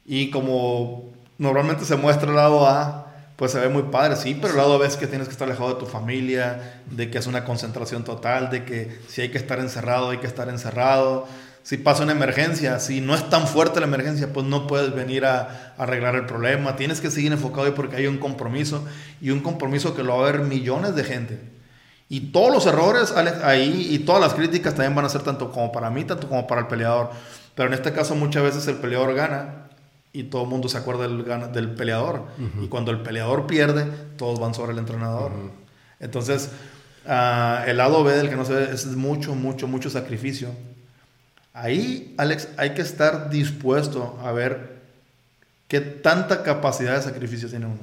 Y como normalmente se muestra el lado A, pues se ve muy padre, sí, pero lado ves que tienes que estar alejado de tu familia, de que es una concentración total, de que si hay que estar encerrado, hay que estar encerrado. Si pasa una emergencia, si no es tan fuerte la emergencia, pues no puedes venir a, arreglar el problema. Tienes que seguir enfocado ahí porque hay un compromiso y un compromiso que lo va a ver millones de gente. Y todos los errores ahí y todas las críticas también van a ser tanto como para mí, tanto como para el peleador. Pero en este caso muchas veces el peleador gana y todo el mundo se acuerda del, del peleador. Y cuando el peleador pierde, todos van sobre el entrenador. Entonces, uh, el lado B del que no se ve es mucho, mucho, mucho sacrificio. Ahí, Alex, hay que estar dispuesto a ver qué tanta capacidad de sacrificio tiene uno.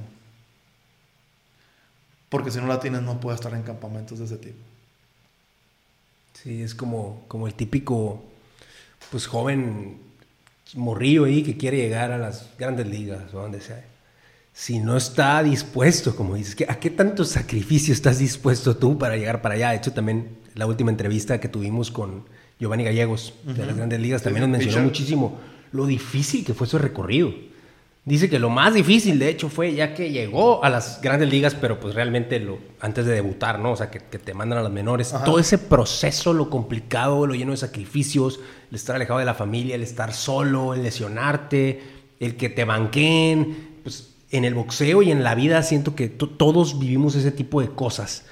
Porque si no la tienes, no puedes estar en campamentos de ese tipo. Sí, es como, como el típico pues joven morrillo ahí que quiere llegar a las grandes ligas o donde sea, si no está dispuesto, como dices, ¿a qué tanto sacrificio estás dispuesto tú para llegar para allá? De hecho, también la última entrevista que tuvimos con Giovanni Gallegos de las grandes ligas también nos mencionó muchísimo lo difícil que fue su recorrido. Dice que lo más difícil, de hecho, fue ya que llegó a las grandes ligas, pero pues realmente lo, antes de debutar, ¿no? O sea, que, te mandan a las menores. Todo ese proceso, lo complicado, lo lleno de sacrificios, el estar alejado de la familia, el estar solo, el lesionarte, el que te banquen. Pues en el boxeo y en la vida siento que todos vivimos ese tipo de cosas.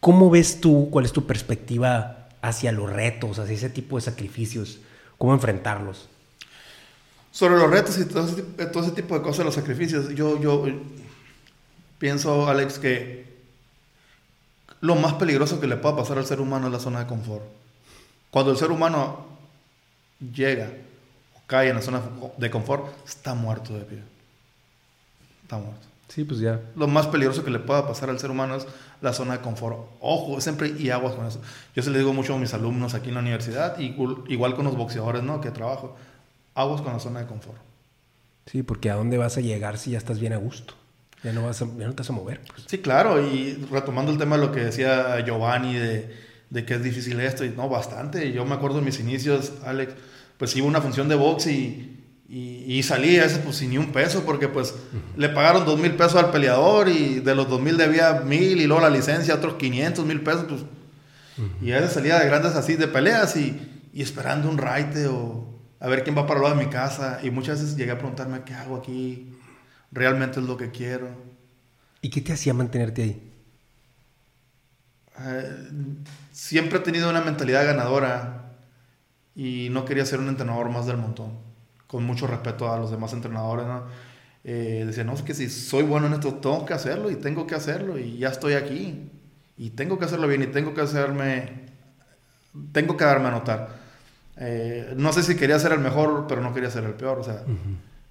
¿Cómo ves tú, cuál es tu perspectiva hacia los retos, hacia ese tipo de sacrificios? ¿Cómo enfrentarlos? Sobre los retos y todo ese, tipo de cosas, los sacrificios, yo, yo pienso, Alex, que lo más peligroso que le pueda pasar al ser humano es la zona de confort. Cuando el ser humano llega o cae en la zona de confort, está muerto de pie. Está muerto. Sí, pues ya. Lo más peligroso que le pueda pasar al ser humano es la zona de confort. Ojo, siempre y aguas con eso. Yo se le digo mucho a mis alumnos aquí en la universidad, igual con los boxeadores, ¿no? Que trabajo aguas con la zona de confort. Sí, porque ¿a dónde vas a llegar si ya estás bien a gusto? Ya no, vas a, ya no te vas a mover. Pues. Sí, claro, y retomando el tema de lo que decía Giovanni de, de que es difícil esto, y no, bastante. Yo me acuerdo en mis inicios, Alex, pues iba a una función de box y, Y, salí a veces pues sin ni un peso porque pues le pagaron dos mil pesos al peleador y de los dos mil debía mil y luego la licencia otros 500 mil pesos pues. Y a veces salía de grandes así de peleas y, y esperando un raite o a ver quién va para lado de mi casa. Y muchas veces llegué a preguntarme qué hago aquí, realmente es lo que quiero. ¿Y qué te hacía mantenerte ahí? Eh, siempre he tenido una mentalidad ganadora y no quería ser un entrenador más del montón. Con mucho respeto a los demás entrenadores, ¿no? Eh, decía, no, es que si soy bueno en esto, tengo que hacerlo y tengo que hacerlo y ya estoy aquí. Y tengo que hacerlo bien y tengo que hacerme, tengo que darme a notar. Eh, no sé si quería ser el mejor, pero no quería ser el peor. O sea,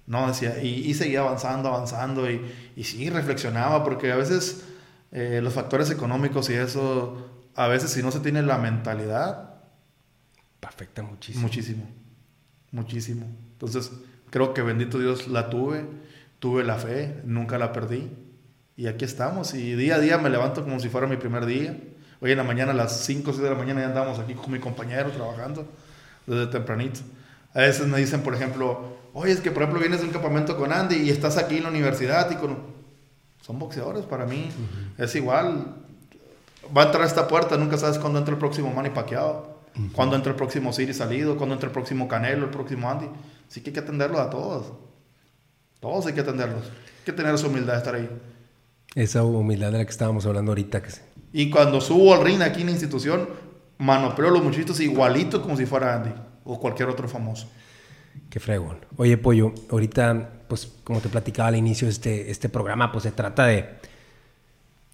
no decía, y, seguía avanzando, avanzando y, y sí, reflexionaba porque a veces eh, los factores económicos y eso, a veces si no se tiene la mentalidad, afecta muchísimo. Muchísimo, muchísimo. Entonces, creo que bendito Dios la tuve, tuve la fe, nunca la perdí. Y aquí estamos. Y día a día me levanto como si fuera mi primer día. Hoy en la mañana, a las 5 o 6 de la mañana, ya andamos aquí con mi compañero trabajando desde tempranito. A veces me dicen, por ejemplo, oye, es que por ejemplo vienes de un campamento con Andy y estás aquí en la universidad y con son boxeadores para mí. Es igual. Va a entrar a esta puerta, nunca sabes cuándo entra el próximo Manny Pacquiao, cuándo entra el próximo Siri Salido, cuándo entra el próximo Canelo, el próximo Andy. Así que hay que atenderlos a todos. Todos hay que atenderlos. Hay que tener esa humildad de estar ahí. Esa humildad de la que estábamos hablando ahorita. Que Y cuando subo al ring aquí en la institución, manopeo a los muchachitos igualito como si fuera Andy o cualquier otro famoso. Qué fregón. Oye, Pollo, ahorita pues como te platicaba al inicio de este, este programa, pues se trata de,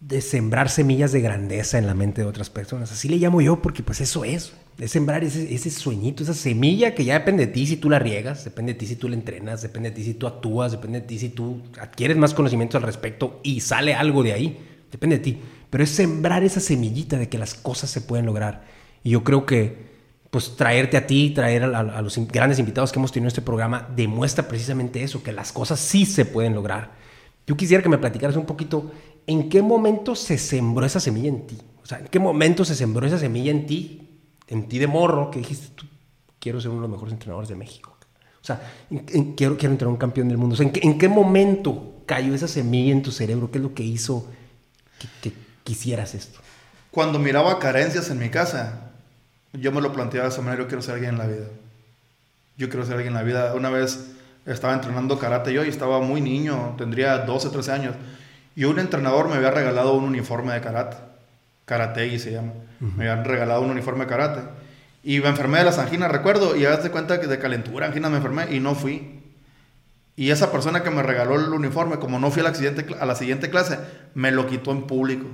de sembrar semillas de grandeza en la mente de otras personas. Así le llamo yo porque pues eso es, es sembrar ese, ese sueñito, esa semilla que ya depende de ti si tú la riegas, depende de ti si tú la entrenas, depende de ti si tú actúas, depende de ti si tú adquieres más conocimiento al respecto y sale algo de ahí, depende de ti. Pero es sembrar esa semillita de que las cosas se pueden lograr. Y yo creo que pues traerte a ti, traer a, los grandes invitados que hemos tenido en este programa, demuestra precisamente eso, que las cosas sí se pueden lograr. Yo quisiera que me platicaras un poquito en qué momento se sembró esa semilla en ti. O sea, en qué momento se sembró esa semilla en ti, en ti de morro, que dijiste, tú, quiero ser uno de los mejores entrenadores de México. O sea, quiero, quiero entrenar un campeón del mundo. O sea, ¿en qué, momento cayó esa semilla en tu cerebro? ¿Qué es lo que hizo que quisieras esto? Cuando miraba carencias en mi casa, yo me lo planteaba de esa manera, yo quiero ser alguien en la vida. Yo quiero ser alguien en la vida. Una vez estaba entrenando karate yo y estaba muy niño, tendría 12, 13 años. Y un entrenador me había regalado un uniforme de karate. Karate se llama. Me habían regalado un uniforme de karate. Y me enfermé de las anginas, recuerdo, y de cuenta que de calentura, anginas me enfermé y no fui. Y esa persona que me regaló el uniforme, como no fui a la siguiente, a la siguiente clase, me lo quitó en público.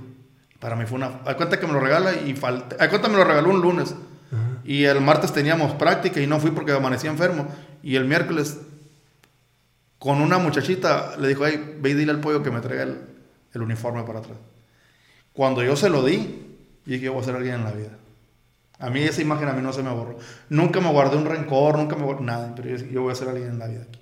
Para mí fue una... A cuenta que me lo regala y falta... A cuenta me lo regaló un lunes. Y el martes teníamos práctica y no fui porque amanecía enfermo. Y el miércoles, con una muchachita, le dijo, ay, ve y dile al pollo que me traiga el, uniforme para atrás. Cuando yo se lo di, dije, yo voy a ser alguien en la vida. A mí esa imagen a mí no se me borró. Nunca me guardé un rencor, nunca me guardé nada, pero yo, voy a ser alguien en la vida aquí.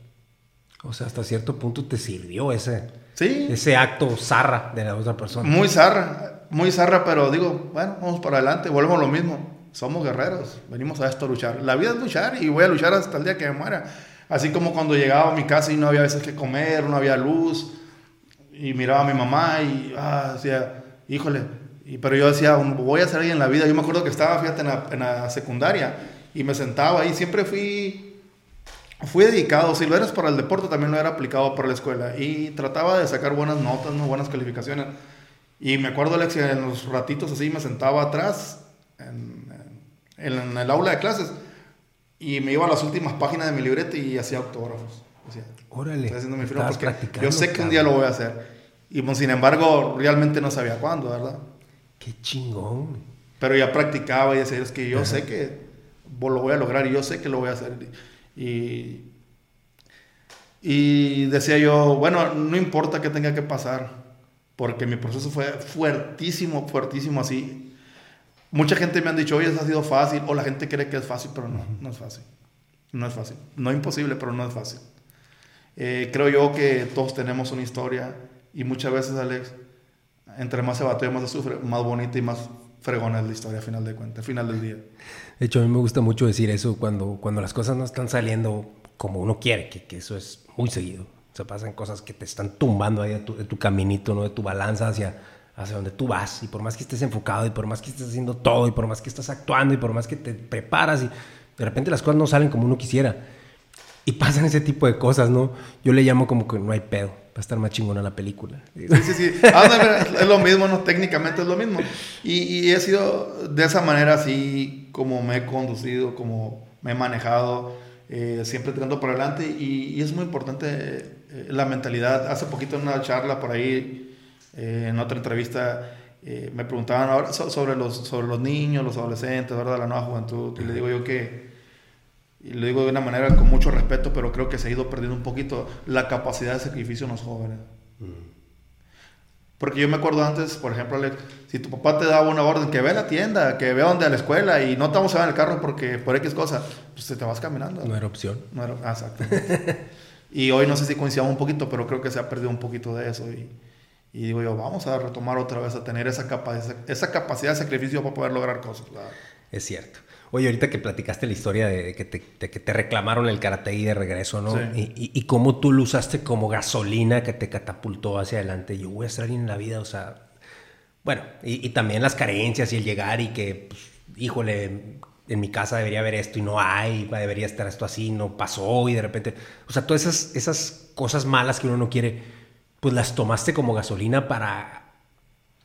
O sea, hasta cierto punto te sirvió ese, ¿Sí? ese acto zarra de la otra persona. Muy zarra, muy zarra, pero digo, bueno, vamos para adelante, volvemos a lo mismo somos guerreros, venimos a esto a luchar. La vida es luchar y voy a luchar hasta el día que me muera. Así como cuando llegaba a mi casa y no había veces que comer, no había luz, y miraba a mi mamá y ah, decía, híjole, y, pero yo decía, voy a hacer alguien en la vida. Yo me acuerdo que estaba, fíjate, en la, secundaria y me sentaba ahí, siempre fui, fui dedicado, si lo eres para el deporte también lo era aplicado para la escuela y trataba de sacar buenas notas, ¿no? buenas calificaciones. Y me acuerdo, Alex, en los ratitos así me sentaba atrás en, en, el aula de clases y me iba a las últimas páginas de mi libreta y hacía autógrafos. Órale. Estoy haciendo mi firma porque yo sé que un día lo voy a hacer. Y pues, sin embargo, realmente no sabía cuándo, ¿verdad? Qué chingón. Pero ya practicaba y decía, es que yo sé que lo voy a lograr y yo sé que lo voy a hacer. Y, y decía yo, bueno, no importa qué tenga que pasar, porque mi proceso fue fuertísimo, fuertísimo así. Mucha gente me han dicho, oye, eso ha sido fácil, o la gente cree que es fácil, pero no, no es fácil. No es fácil. No es imposible, pero no es fácil. Eh, creo yo que todos tenemos una historia y muchas veces, Alex, entre más se batalla, más se sufre, más bonita y más fregona es la historia, al final de cuentas, al final del día. De hecho, a mí me gusta mucho decir eso cuando, cuando las cosas no están saliendo como uno quiere, que, que eso es muy seguido. Se pasan cosas que te están tumbando ahí de tu, de tu caminito, ¿no? De tu balanza hacia, hacia donde tú vas. Y por más que estés enfocado, y por más que estés haciendo todo, y por más que estás actuando, y por más que te preparas, y de repente las cosas no salen como uno quisiera. Y pasan ese tipo de cosas, ¿no? Yo le llamo como que no hay pedo. Va a estar más chingona la película. Sí, sí, sí. Ah, es lo mismo, ¿no? Técnicamente es lo mismo. Y, he sido de esa manera así como me he conducido, como me he manejado, eh, siempre tirando por adelante. Y, y es muy importante eh, la mentalidad. Hace poquito en una charla por ahí, eh, en otra entrevista, eh, me preguntaban ahora sobre los, sobre los niños, los adolescentes, ¿verdad? La nueva juventud. Y le digo yo que y lo digo de una manera con mucho respeto, pero creo que se ha ido perdiendo un poquito la capacidad de sacrificio en los jóvenes. Porque yo me acuerdo antes, por ejemplo, Alex, si tu papá te daba una orden, que ve a la tienda, que ve a donde a la escuela y no te vamos a ver en el carro porque por X cosa, pues te vas caminando. No era opción. No era, ah, exacto. y hoy no sé si coincidamos un poquito, pero creo que se ha perdido un poquito de eso. Y, y digo yo, vamos a retomar otra vez a tener esa, capa esa capacidad de sacrificio para poder lograr cosas. Es cierto. Oye, ahorita que platicaste la historia de que te, que te reclamaron el karate y de regreso, ¿no? Y, y, y, cómo tú lo usaste como gasolina que te catapultó hacia adelante. Yo voy a estar alguien en la vida, o sea. Bueno, y, y, también las carencias y el llegar y que, pues, híjole, en mi casa debería haber esto y no hay, debería estar esto así, no pasó y de repente. O sea, todas esas, esas cosas malas que uno no quiere, pues las tomaste como gasolina para,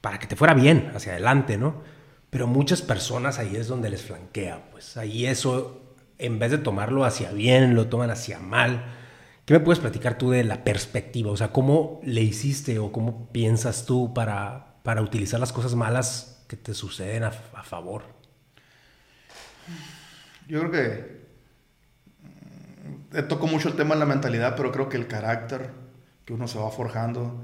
para que te fuera bien hacia adelante, ¿no? Pero muchas personas ahí es donde les flanquea, pues ahí eso, en vez de tomarlo hacia bien, lo toman hacia mal. ¿Qué me puedes platicar tú de la perspectiva? O sea, ¿cómo le hiciste o cómo piensas tú para, para utilizar las cosas malas que te suceden a, a favor? Yo creo que mm, toco mucho el tema de la mentalidad, pero creo que el carácter que uno se va forjando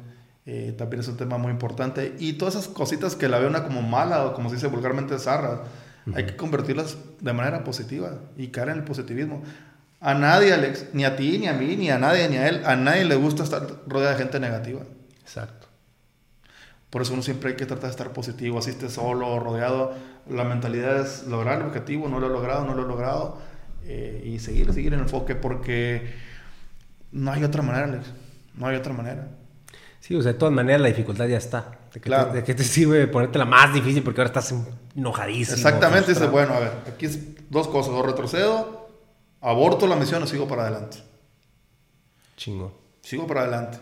eh, también es un tema muy importante. Y todas esas cositas que la ve una como mala o como se dice vulgarmente zarra, uh -huh. hay que convertirlas de manera positiva y caer en el positivismo. A nadie, Alex, ni a ti, ni a mí, ni a nadie, ni a él, a nadie le gusta estar rodeado de gente negativa. Exacto. Por eso uno siempre hay que tratar de estar positivo, así esté solo rodeado. La mentalidad es lograr el objetivo, no lo he logrado, no lo he logrado. Eh, y seguir, seguir en el enfoque porque no hay otra manera, Alex. No hay otra manera. Sí, o sea, de todas maneras la dificultad ya está. ¿De qué, claro. te, ¿De qué te sirve ponerte la más difícil porque ahora estás enojadísimo? Exactamente, dice, bueno, a ver, aquí es dos cosas, o retrocedo, aborto la misión o sigo para adelante. Chingo. Sigo para adelante.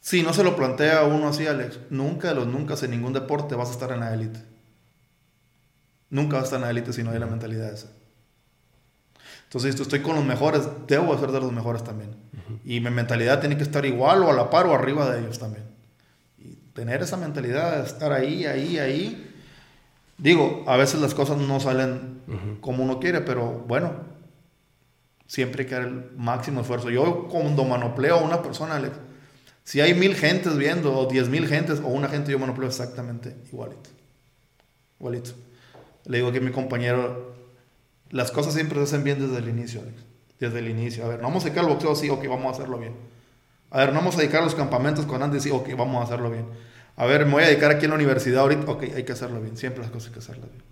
Si no se lo plantea uno así, Alex, nunca de los nunca en ningún deporte vas a estar en la élite. Nunca vas a estar en la élite si no hay la mentalidad esa. Entonces, si estoy con los mejores, debo ser de los mejores también. Uh -huh. Y mi mentalidad tiene que estar igual o a la par o arriba de ellos también. Y tener esa mentalidad de estar ahí, ahí, ahí. Digo, a veces las cosas no salen uh -huh. como uno quiere, pero bueno, siempre hay que dar el máximo esfuerzo. Yo cuando manopleo a una persona, Alex, si hay mil gentes viendo, o diez mil gentes, o una gente, yo manopleo exactamente igualito. Igualito. Le digo que mi compañero las cosas siempre se hacen bien desde el inicio, Alex. Desde el inicio. A ver, no vamos a dedicar al boxeo, sí, ok, vamos a hacerlo bien. A ver, no vamos a dedicar a los campamentos con Andy, sí, ok, vamos a hacerlo bien. A ver, me voy a dedicar aquí en la universidad ahorita, ok, hay que hacerlo bien. Siempre las cosas hay que hacerlas bien.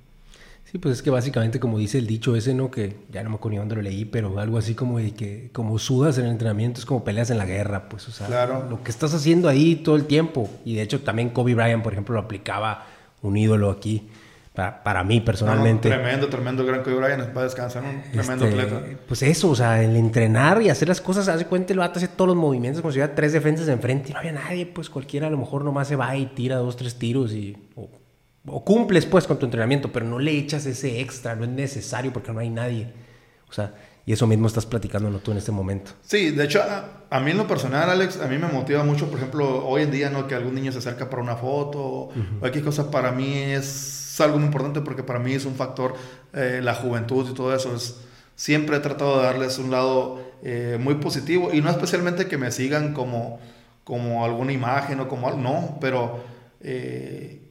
Sí, pues es que básicamente como dice el dicho ese, ¿no? Que ya no me acuerdo ni dónde lo leí, pero algo así como de que como sudas en el entrenamiento es como peleas en la guerra, pues, o sea, claro. lo que estás haciendo ahí todo el tiempo. Y de hecho también Kobe Bryant, por ejemplo, lo aplicaba un ídolo aquí para, para mí personalmente. No, tremendo, tremendo gran Kobe Bryant, para descansar, un tremendo este, atleta. Pues eso, o sea, el entrenar y hacer las cosas, hace cuenta, el vato hace todos los movimientos como si hubiera tres defensas enfrente y no había nadie, pues cualquiera a lo mejor nomás se va y tira dos, tres tiros y... O, o cumples pues con tu entrenamiento, pero no le echas ese extra, no es necesario porque no hay nadie. O sea, y eso mismo estás platicando ¿no? tú en este momento. Sí, de hecho, a, a, mí en lo personal, Alex, a mí me motiva mucho, por ejemplo, hoy en día, ¿no? Que algún niño se acerca para una foto uh -huh. o X cosa, para mí es algo muy importante porque para mí es un factor, eh, la juventud y todo eso. Es, siempre he tratado de darles un lado eh, muy positivo y no especialmente que me sigan como, como alguna imagen o como algo, no, pero... Eh,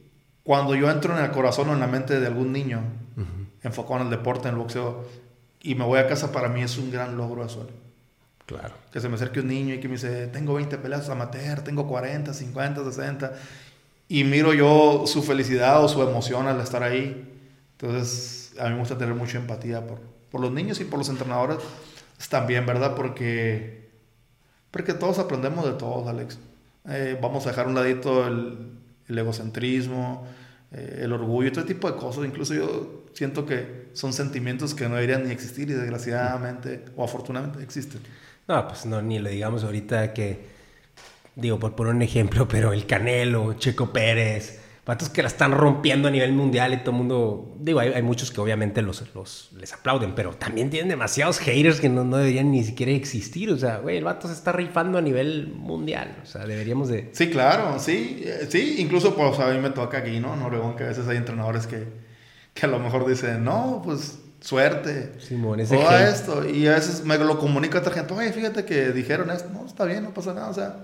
cuando yo entro en el corazón o en la mente de algún niño, uh -huh. enfocado en el deporte, en el boxeo, y me voy a casa, para mí es un gran logro eso. Claro. Que se me acerque un niño y que me dice, tengo 20 peleas amateur, tengo 40, 50, 60. Y miro yo su felicidad o su emoción al estar ahí. Entonces, a mí me gusta tener mucha empatía por, por los niños y por los entrenadores. también, ¿verdad? Porque, porque todos aprendemos de todos, Alex. Eh, vamos a dejar un ladito el, el egocentrismo, eh, el orgullo, todo tipo de cosas. Incluso yo siento que son sentimientos que no deberían ni existir y desgraciadamente o afortunadamente existen. No, pues no, ni le digamos ahorita que, digo, por poner un ejemplo, pero el Canelo, Checo Pérez, patos que la están rompiendo a nivel mundial y todo el mundo, digo, hay, muchos que obviamente los, los, les aplauden, pero también tienen demasiados haters que no, no, deberían ni siquiera existir, o sea, güey, el vato se está rifando a nivel mundial, o sea, deberíamos de... Sí, claro, sí, eh, sí, incluso pues a mí me toca aquí, ¿no? No Oregón, que a veces hay entrenadores que, que a lo mejor dicen, no, pues suerte. Simón, ese o esto. Y a veces me lo comunica a otra gente, oye, fíjate que dijeron esto. No, está bien, no pasa nada, o sea.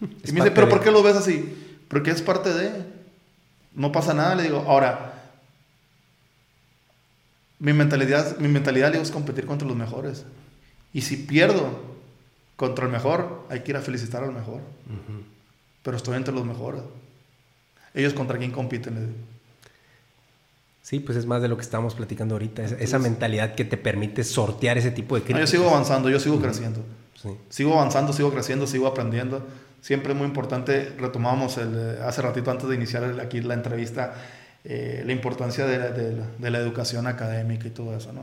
Y me dice, pero ¿por qué lo ves así? Porque es parte de. No pasa nada, le digo. Ahora, mi mentalidad, mi mentalidad le digo, es competir contra los mejores. Y si pierdo contra el mejor, hay que ir a felicitar al mejor. Pero estoy entre los mejores. Ellos contra quién compiten, le digo. Sí, pues es más de lo que estamos platicando ahorita, esa, mentalidad que te permite sortear ese tipo de críticas. yo sigo avanzando, yo sigo creciendo. Sigo avanzando, sigo creciendo, sigo aprendiendo. Siempre es muy importante, retomamos el, hace ratito antes de iniciar aquí la entrevista, eh, la importancia de la, de, la, educación académica y todo eso, ¿no?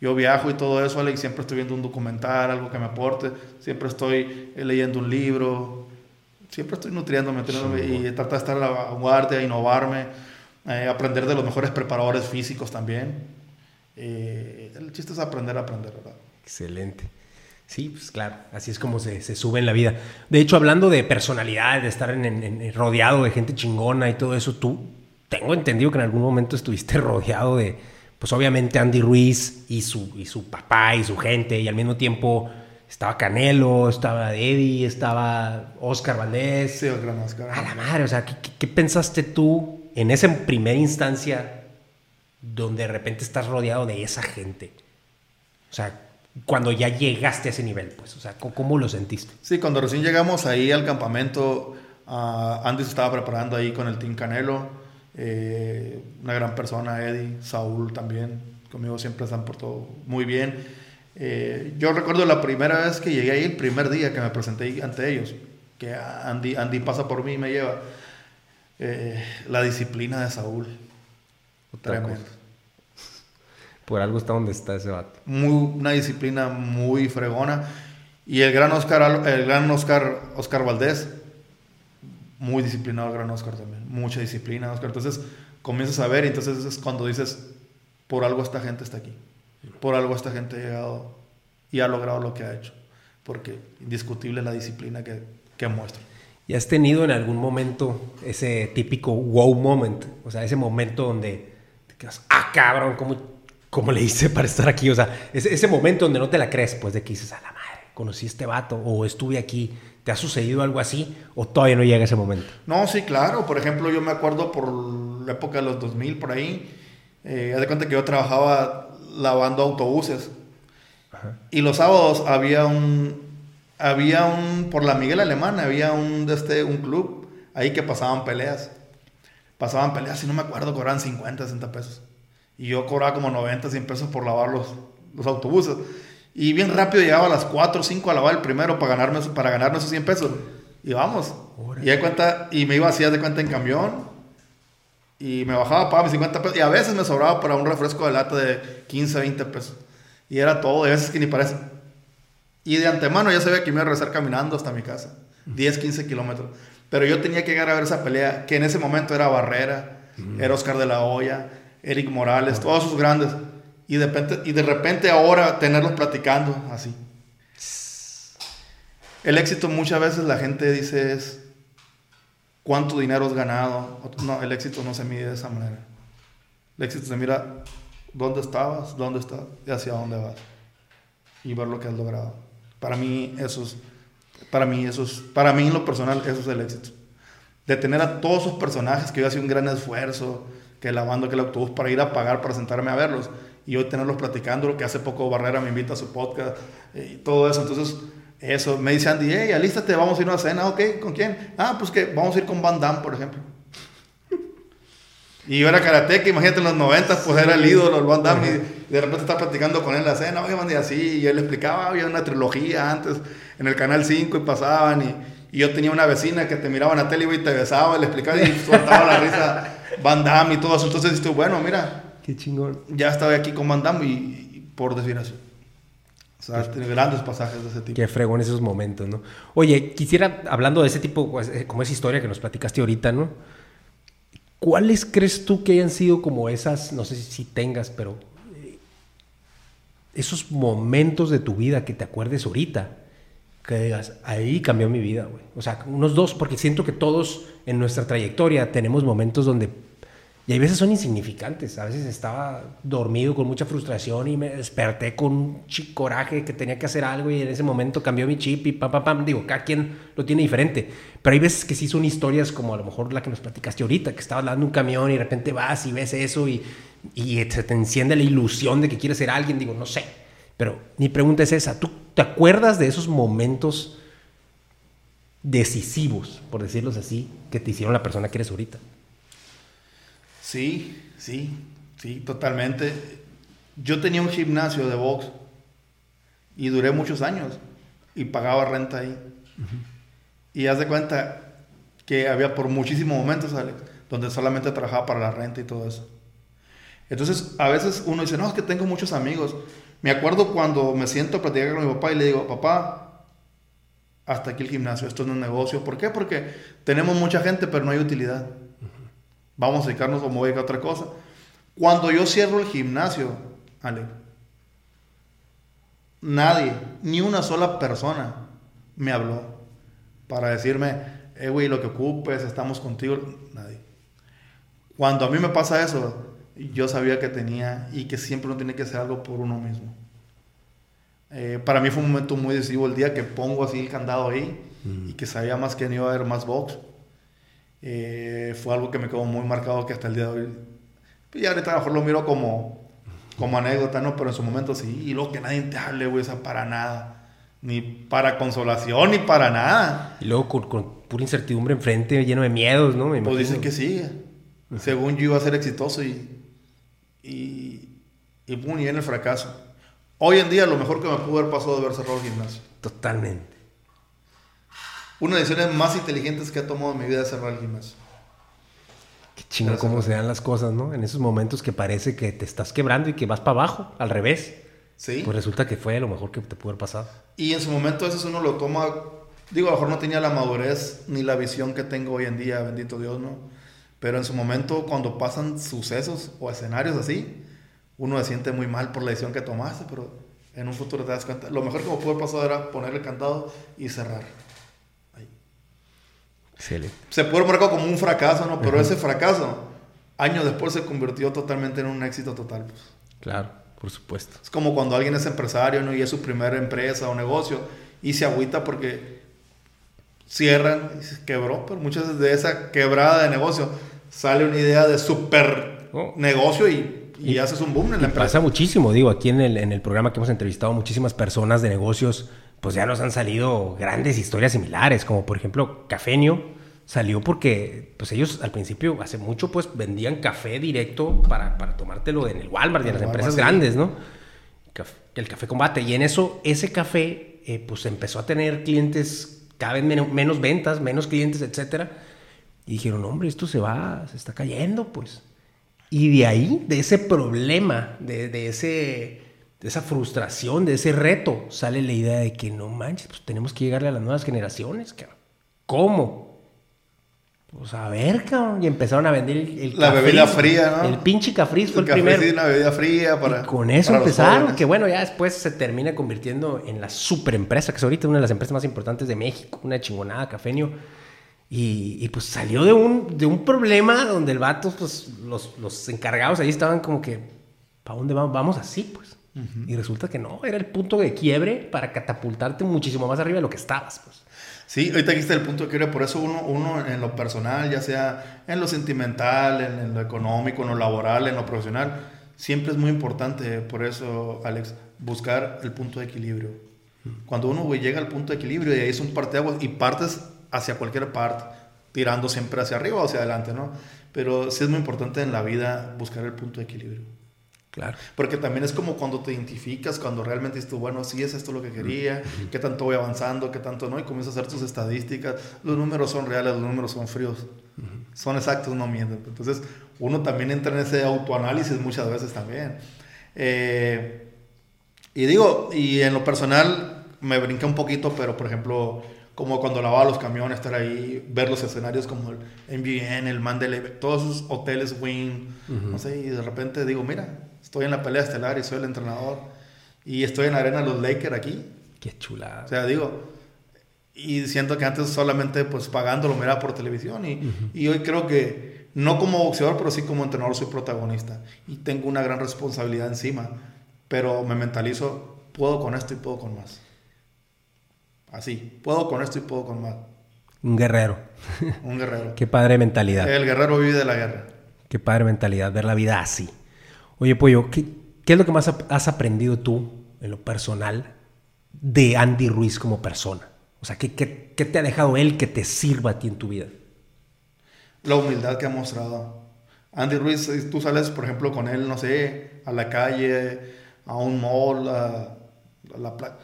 Yo viajo y todo eso, Alex, siempre estoy viendo un documental, algo que me aporte, siempre estoy eh, leyendo un libro, siempre estoy nutriéndome, y tratar de estar a la vanguardia, innovarme eh, aprender de los mejores preparadores físicos también. Eh, el chiste es aprender a aprender, ¿verdad? Excelente. Sí, pues claro, así es como se, se, sube en la vida. De hecho, hablando de personalidad, de estar en, rodeado de gente chingona y todo eso, tú tengo entendido que en algún momento estuviste rodeado de, pues obviamente Andy Ruiz y su, y su papá y su gente, y al mismo tiempo estaba Canelo, estaba Eddie, estaba Oscar Valdés. Sí, Oscar. A la madre, o sea, ¿qué, qué pensaste tú en esa primera instancia donde de repente estás rodeado de esa gente? O sea, cuando ya llegaste a ese nivel, pues, o sea, ¿cómo lo sentiste? Sí, cuando recién llegamos ahí al campamento, uh, Andy se estaba preparando ahí con el Team Canelo, eh, una gran persona, Eddie, Saúl también, conmigo siempre se han portado muy bien. Eh, yo recuerdo la primera vez que llegué ahí, el primer día que me presenté ante ellos, que Andy, Andy pasa por mí y me lleva. Eh, la disciplina de Saúl. Tremendo. Por algo está donde está ese vato. Muy, una disciplina muy fregona. Y el gran Oscar, el gran Oscar, Oscar Valdés, muy disciplinado el gran Oscar también. Mucha disciplina, Oscar. Entonces comienzas a ver y entonces es cuando dices, por algo esta gente está aquí. Por algo esta gente ha llegado y ha logrado lo que ha hecho. Porque indiscutible la disciplina que, que muestra. ¿Y has tenido en algún momento ese típico wow moment? O sea, ese momento donde te quedas, ah, cabrón, ¿cómo, cómo le hice para estar aquí? O sea, ese, ese momento donde no te la crees, pues de que dices, a la madre, conocí a este vato o estuve aquí. ¿Te ha sucedido algo así o todavía no llega ese momento? No, sí, claro. Por ejemplo, yo me acuerdo por la época de los 2000, por ahí. Eh, haz de cuenta que yo trabajaba lavando autobuses. Y los sábados había un, había un, por la Miguel Alemana, había un, de este, un club ahí que pasaban peleas. Pasaban peleas, y no me acuerdo, cobraban 50, 60 pesos. Y yo cobraba como 90, 100 pesos por lavar los, los autobuses. Y bien rápido llegaba a las 4 o 5 a lavar el primero para ganarme, para ganarme esos 100 pesos. Y vamos. Y, de cuenta, y me iba así de cuenta en camión. Y me bajaba para mis 50 pesos. Y a veces me sobraba para un refresco de lata de 15, 20 pesos. Y era todo. Y a veces que ni parece. Y de antemano ya sabía que me iba a regresar caminando hasta mi casa. 10, 15 kilómetros. Pero yo tenía que llegar a ver esa pelea, que en ese momento era Barrera, era Oscar de la Hoya, Eric Morales, todos esos grandes. Y de, repente, y de repente ahora tenerlos platicando así. El éxito muchas veces la gente dice es cuánto dinero has ganado. No, el éxito no se mide de esa manera. El éxito se mira dónde estabas, dónde estás y hacia dónde vas. Y ver lo que has logrado. Para mí eso es, para mí eso es, para mí en lo personal eso es el éxito. De tener a todos esos personajes que yo hacía un gran esfuerzo, que lavando que el autobús para ir a pagar para sentarme a verlos y hoy tenerlos platicando, lo que hace poco Barrera me invita a su podcast eh, y todo eso. Entonces, eso, me dice Andy, hey, alístate, vamos a ir a una cena, ok, ¿con quién? Ah, pues que vamos a ir con Van Damme, por ejemplo. Y yo era karateca, imagínate en los 90, pues era el ídolo, el Van Damme, y de repente estaba platicando con él en la cena, oye, y así, y él le explicaba, había una trilogía antes en el Canal 5 y pasaban, y, y, yo tenía una vecina que te miraba en la tele y te besaba, y le explicaba y soltaba la risa Van Damme y todo eso. Entonces dijiste, bueno, mira, qué chingón. Ya estaba aquí con Van Damme y, y por decir así. O sea, tiene grandes pasajes de ese tipo. Qué fregón esos momentos, ¿no? Oye, quisiera, hablando de ese tipo, pues, eh, como esa historia que nos platicaste ahorita, ¿no? ¿Cuáles crees tú que hayan sido como esas, no sé si tengas, pero eh, esos momentos de tu vida que te acuerdes ahorita? Que digas, ahí cambió mi vida, güey. O sea, unos dos, porque siento que todos en nuestra trayectoria tenemos momentos donde y hay veces son insignificantes. A veces estaba dormido con mucha frustración y me desperté con un coraje que tenía que hacer algo y en ese momento cambió mi chip y pam, pam, pam. Digo, cada quien lo tiene diferente. Pero hay veces que sí son historias como a lo mejor la que nos platicaste ahorita, que estabas dando un camión y de repente vas y ves eso y, y se te enciende la ilusión de que quieres ser alguien. Digo, no sé. Pero mi pregunta es esa. ¿Tú te acuerdas de esos momentos decisivos, por decirlos así, que te hicieron la persona que eres ahorita? Sí, sí, sí, totalmente. Yo tenía un gimnasio de box y duré muchos años y pagaba renta ahí. Y haz de cuenta que había por muchísimos momentos, Alex, donde solamente trabajaba para la renta y todo eso. Entonces, a veces uno dice, no, es que tengo muchos amigos. Me acuerdo cuando me siento a platicar con mi papá y le digo, papá, hasta aquí el gimnasio, esto no es un negocio. ¿Por qué? Porque tenemos mucha gente, pero no hay utilidad vamos a dedicarnos mover a otra cosa. Cuando yo cierro el gimnasio, Ale, nadie, ni una sola persona me habló para decirme, eh, güey, lo que ocupes, estamos contigo. Nadie. Cuando a mí me pasa eso, yo sabía que tenía y que siempre uno tiene que hacer algo por uno mismo. Eh, para mí fue un momento muy decisivo el día que pongo así el candado ahí y que sabía más que no iba a haber más box. Eh, fue algo que me quedó muy marcado que hasta el día de hoy. Y ahorita a lo mejor lo miro como, como anécdota, ¿no? Pero en su momento sí. Y luego que nadie te hable, güey, o para nada. Ni para consolación, ni para nada. Y luego con, pura incertidumbre enfrente, lleno de miedos, ¿no? pues dicen que sí. Según yo iba a ser exitoso y. Y. Y pum, y en el fracaso. Hoy en día, lo mejor que me pudo haber pasado de haber cerrado el gimnasio. Totalmente una de las decisiones más inteligentes que he tomado en mi vida es cerrar el gimnasio. Qué chingo cómo se dan las cosas, ¿no? En esos momentos que parece que te estás quebrando y que vas para abajo, al revés. Sí. Pues resulta que fue lo mejor que te pudo haber pasado. Y en su momento a veces uno lo toma, digo, a lo mejor no tenía la madurez ni la visión que tengo hoy en día, bendito Dios, ¿no? Pero en su momento cuando pasan sucesos o escenarios así, uno se siente muy mal por la decisión que tomaste, pero en un futuro te das cuenta, lo mejor que me pudo haber pasado era poner el candado y cerrar. Se puede marcar como un fracaso, ¿no? Pero ese fracaso, años después se convirtió totalmente en un éxito total. Pues. Claro, por supuesto. Es como cuando alguien es empresario, ¿no? Y es su primera empresa o negocio y se agüita porque cierran y se quebró, pero muchas veces de esa quebrada de negocio sale una idea de super oh. negocio y, y, haces un boom en la empresa. Pasa muchísimo, digo, aquí en el, en el programa que hemos entrevistado muchísimas personas de negocios pues ya nos han salido grandes historias similares, como por ejemplo Cafenio salió porque pues ellos al principio, hace mucho, pues vendían café directo para, para tomártelo en el Walmart y en las empresas grandes, ¿no? El café combate. Y en eso, ese café, eh, pues empezó a tener clientes, cada vez menos, menos ventas, menos clientes, etcétera. Y dijeron, hombre, esto se va, se está cayendo, pues. Y de ahí, de ese problema, de, de ese de esa frustración, de ese reto, sale la idea de que no manches, pues tenemos que llegarle a las nuevas generaciones, cabrón. ¿Cómo? Pues a ver, cabrón. Y empezaron a vender el, La bebida fría, ¿no? El pinche cafriz fue el, el primero. una bebida fría para. Y con eso empezaron, que bueno, ya después se termina convirtiendo en la super empresa, que es ahorita una de las empresas más importantes de México, una chingonada, Cafenio. Y, y, pues salió de un, de un problema donde el vato, pues los, los encargados ahí estaban como que, ¿para dónde vamos? Vamos así, pues. Y resulta que no, era el punto de quiebre para catapultarte muchísimo más arriba de lo que estabas. Pues. Sí, ahorita aquí está el punto de quiebre, por eso uno, uno en lo personal, ya sea en lo sentimental, en, lo económico, en lo laboral, en lo profesional, siempre es muy importante, por eso, Alex, buscar el punto de equilibrio. Cuando uno llega al punto de equilibrio y ahí es un parteaguas y partes hacia cualquier parte, tirando siempre hacia arriba o hacia adelante, ¿no? pero sí es muy importante en la vida buscar el punto de equilibrio. Claro. Porque también es como cuando te identificas, cuando realmente dices tú, bueno, sí es esto lo que quería, qué tanto voy avanzando, qué tanto no, y comienzas a hacer tus estadísticas. Los números son reales, los números son fríos, son exactos, no mienten. Entonces, uno también entra en ese autoanálisis muchas veces también. Eh, y digo, y en lo personal me brinqué un poquito, pero por ejemplo, como cuando lavaba los camiones, estar ahí, ver los escenarios como el MGN, el Mandela, todos esos hoteles Wing, no sé, y de repente digo, mira, estoy en la pelea estelar y soy el entrenador, y estoy en la arena de los Lakers aquí. Qué chulada. O sea, digo, y siento que antes solamente pues pagándolo miraba por televisión, y, y hoy creo que no como boxeador, pero sí como entrenador soy protagonista, y tengo una gran responsabilidad encima, pero me mentalizo, puedo con esto y puedo con más. Así, puedo con esto y puedo con más. Un guerrero. Un guerrero. Qué padre mentalidad. El guerrero vive de la guerra. Qué padre mentalidad, ver la vida así. Oye, Pollo, ¿qué, es lo que más has aprendido tú, en lo personal, de Andy Ruiz como persona? O sea, ¿qué, te ha dejado él que te sirva a ti en tu vida? La humildad que ha mostrado. Andy Ruiz, tú sales, por ejemplo, con él, no sé, a la calle, a un mall, a, a la playa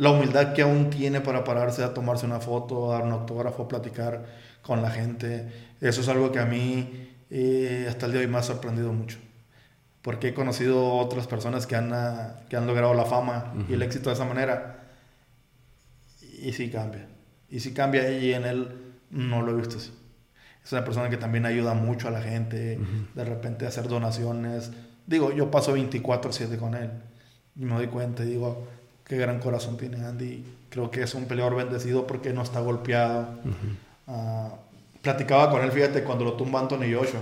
la humildad que aún tiene para pararse a tomarse una foto, a dar un autógrafo, a platicar con la gente. Eso es algo que a mí eh, hasta el día de hoy me ha sorprendido mucho. Porque he conocido otras personas que han, ah, que han logrado la fama y el éxito de esa manera. Y sí cambia. Y sí cambia y en él no lo he visto así. Es una persona que también ayuda mucho a la gente, de repente hacer donaciones. Digo, yo paso 24/7 con él y me doy cuenta y digo, qué gran corazón tiene Andy. Creo que es un peleador bendecido porque no está golpeado. Ah, platicaba con él, fíjate, cuando lo tumba Anthony Joshua.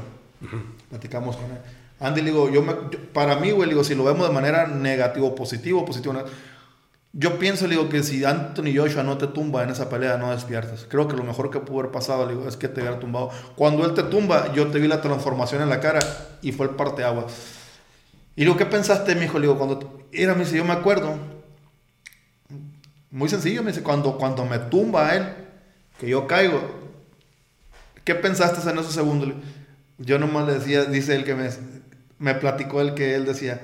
Platicamos con él. Andy, digo, yo, para mí, güey, digo, si lo vemos de manera negativa positivo, positivo, yo pienso, digo, que si Anthony Joshua no te tumba en esa pelea, no despiertas. Creo que lo mejor que pudo haber pasado, digo, es que te hubiera tumbado. Cuando él te tumba, yo te vi la transformación en la cara y fue el parte agua. Y digo, ¿qué pensaste, mi hijo? Le digo, cuando era, me dice, yo me acuerdo muy sencillo, me dice, cuando, cuando me tumba él, que yo caigo, ¿qué pensaste en esos segundos? Yo nomás le decía, dice él que me, me platicó él que él decía,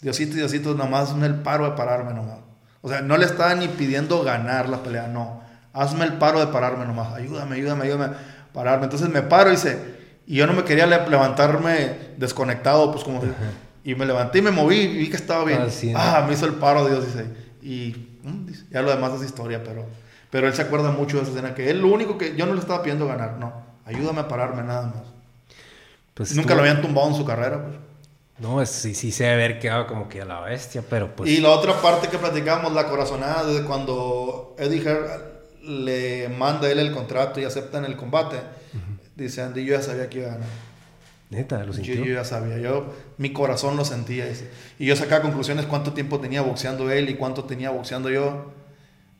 Diosito, Diosito, nomás hazme el paro de pararme nomás. O sea, no le estaba ni pidiendo ganar la pelea, no. Hazme el paro de pararme nomás. Ayúdame, ayúdame, ayúdame a pararme. Entonces me paro y dice, y yo no me quería levantarme desconectado, pues como... Y me levanté y me moví y vi que estaba bien. Ah, ah, me hizo el paro, Dios dice. Y ya lo demás es historia, pero, pero él se acuerda mucho de esa escena, que él lo único que yo no le estaba pidiendo ganar, no, ayúdame a pararme nada más. Pues Nunca lo habían tumbado en su carrera, pues. No, sí, sí se debe quedado como que a la bestia, pero pues... Y la otra parte que platicamos, la corazonada, de cuando Eddie Hearn le manda a él el contrato y aceptan el combate, dice Andy, yo ya sabía que iba a ganar. Neta, lo Yo, ya sabía, yo, mi corazón lo sentía. Y yo sacaba conclusiones cuánto tiempo tenía boxeando él y cuánto tenía boxeando yo.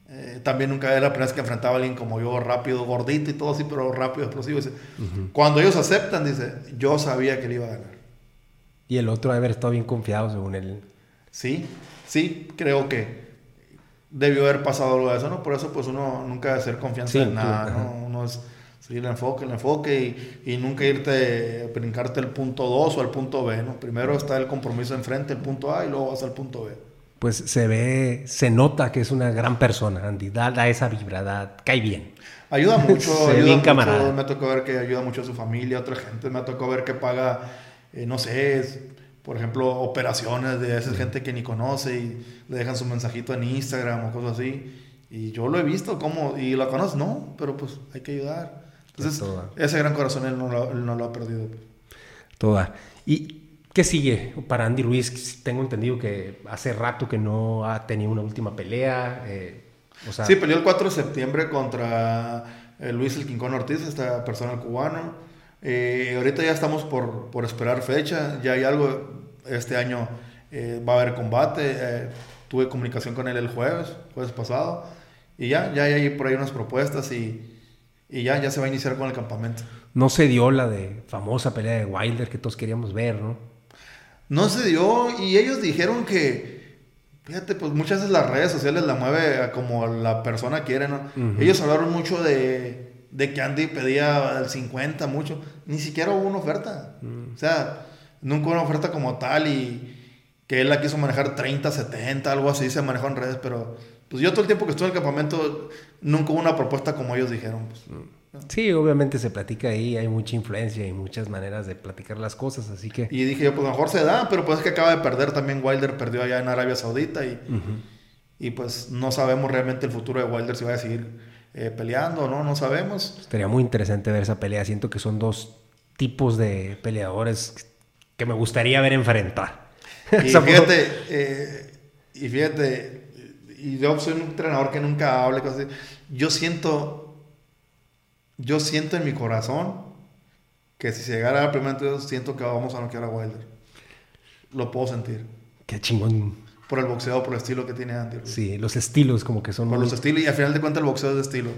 Eh, también nunca era la primera vez que enfrentaba a alguien como yo, rápido, gordito y todo así, pero rápido, explosivo. Cuando ellos aceptan, dice, yo sabía que él iba a ganar. Y el otro debe haber estado bien confiado según él. Sí, sí, creo que debió haber pasado algo de eso, ¿no? Por eso pues uno nunca debe ser confianza en nada, ¿no? Uno es Sí, el enfoque, el enfoque y, nunca irte, brincarte el punto 2 o el punto B, ¿no? Primero está el compromiso enfrente, el punto A y luego vas al punto B. Pues se ve, se nota que es una gran persona, Andy, da, esa vibra, cae bien. Ayuda mucho, ayuda bien camarada. Me tocó ver que ayuda mucho a su familia, a otra gente, me tocó ver que paga, eh, no sé, por ejemplo, operaciones de esa gente que ni conoce y le dejan su mensajito en Instagram o cosas así. Y yo lo he visto, como, y lo conoces, no, pero pues hay que ayudar. Entonces, ese gran corazón él no, lo, no lo ha perdido. Toda. ¿Y qué sigue para Andy Ruiz? Tengo entendido que hace rato que no ha tenido una última pelea. Eh, sí, peleó el 4 de septiembre contra eh, Luis El Quincón Ortiz, esta persona cubano. Eh, ahorita ya estamos por, por, esperar fecha, ya hay algo, este año va a haber combate, tuve comunicación con él el jueves, jueves pasado, y ya, ya hay por ahí unas propuestas y y ya, ya se va a iniciar con el campamento. No se dio la de famosa pelea de Wilder que todos queríamos ver, ¿no? No se dio y ellos dijeron que, fíjate, pues muchas veces las redes sociales la mueve a como la persona quiere, ¿no? Ellos hablaron mucho de, de que Andy pedía el 50 mucho, ni siquiera hubo una oferta. O sea, nunca hubo una oferta como tal y que él la quiso manejar 30, 70, algo así, se manejó en redes, pero pues yo todo el tiempo que estuve en el campamento nunca hubo una propuesta como ellos dijeron. Pues. Sí, obviamente se platica ahí, hay mucha influencia y muchas maneras de platicar las cosas, así que... Y dije yo, pues mejor se da, pero pues es que acaba de perder también Wilder, perdió allá en Arabia Saudita y, y pues no sabemos realmente el futuro de Wilder si va a seguir eh, peleando no, no sabemos. Estaría muy interesante ver esa pelea, siento que son dos tipos de peleadores que me gustaría ver enfrentar. Y fíjate, eh, y fíjate, y yo soy un entrenador que nunca hable cosas así. Yo siento yo siento en mi corazón que si se llegara al primer siento que vamos a noquear a Wilder. Lo puedo sentir. Qué chingón. Por el boxeo, por el estilo que tiene Andy. Sí, los estilos como que son... Por los estilos y al final de cuentas el boxeo es de estilo.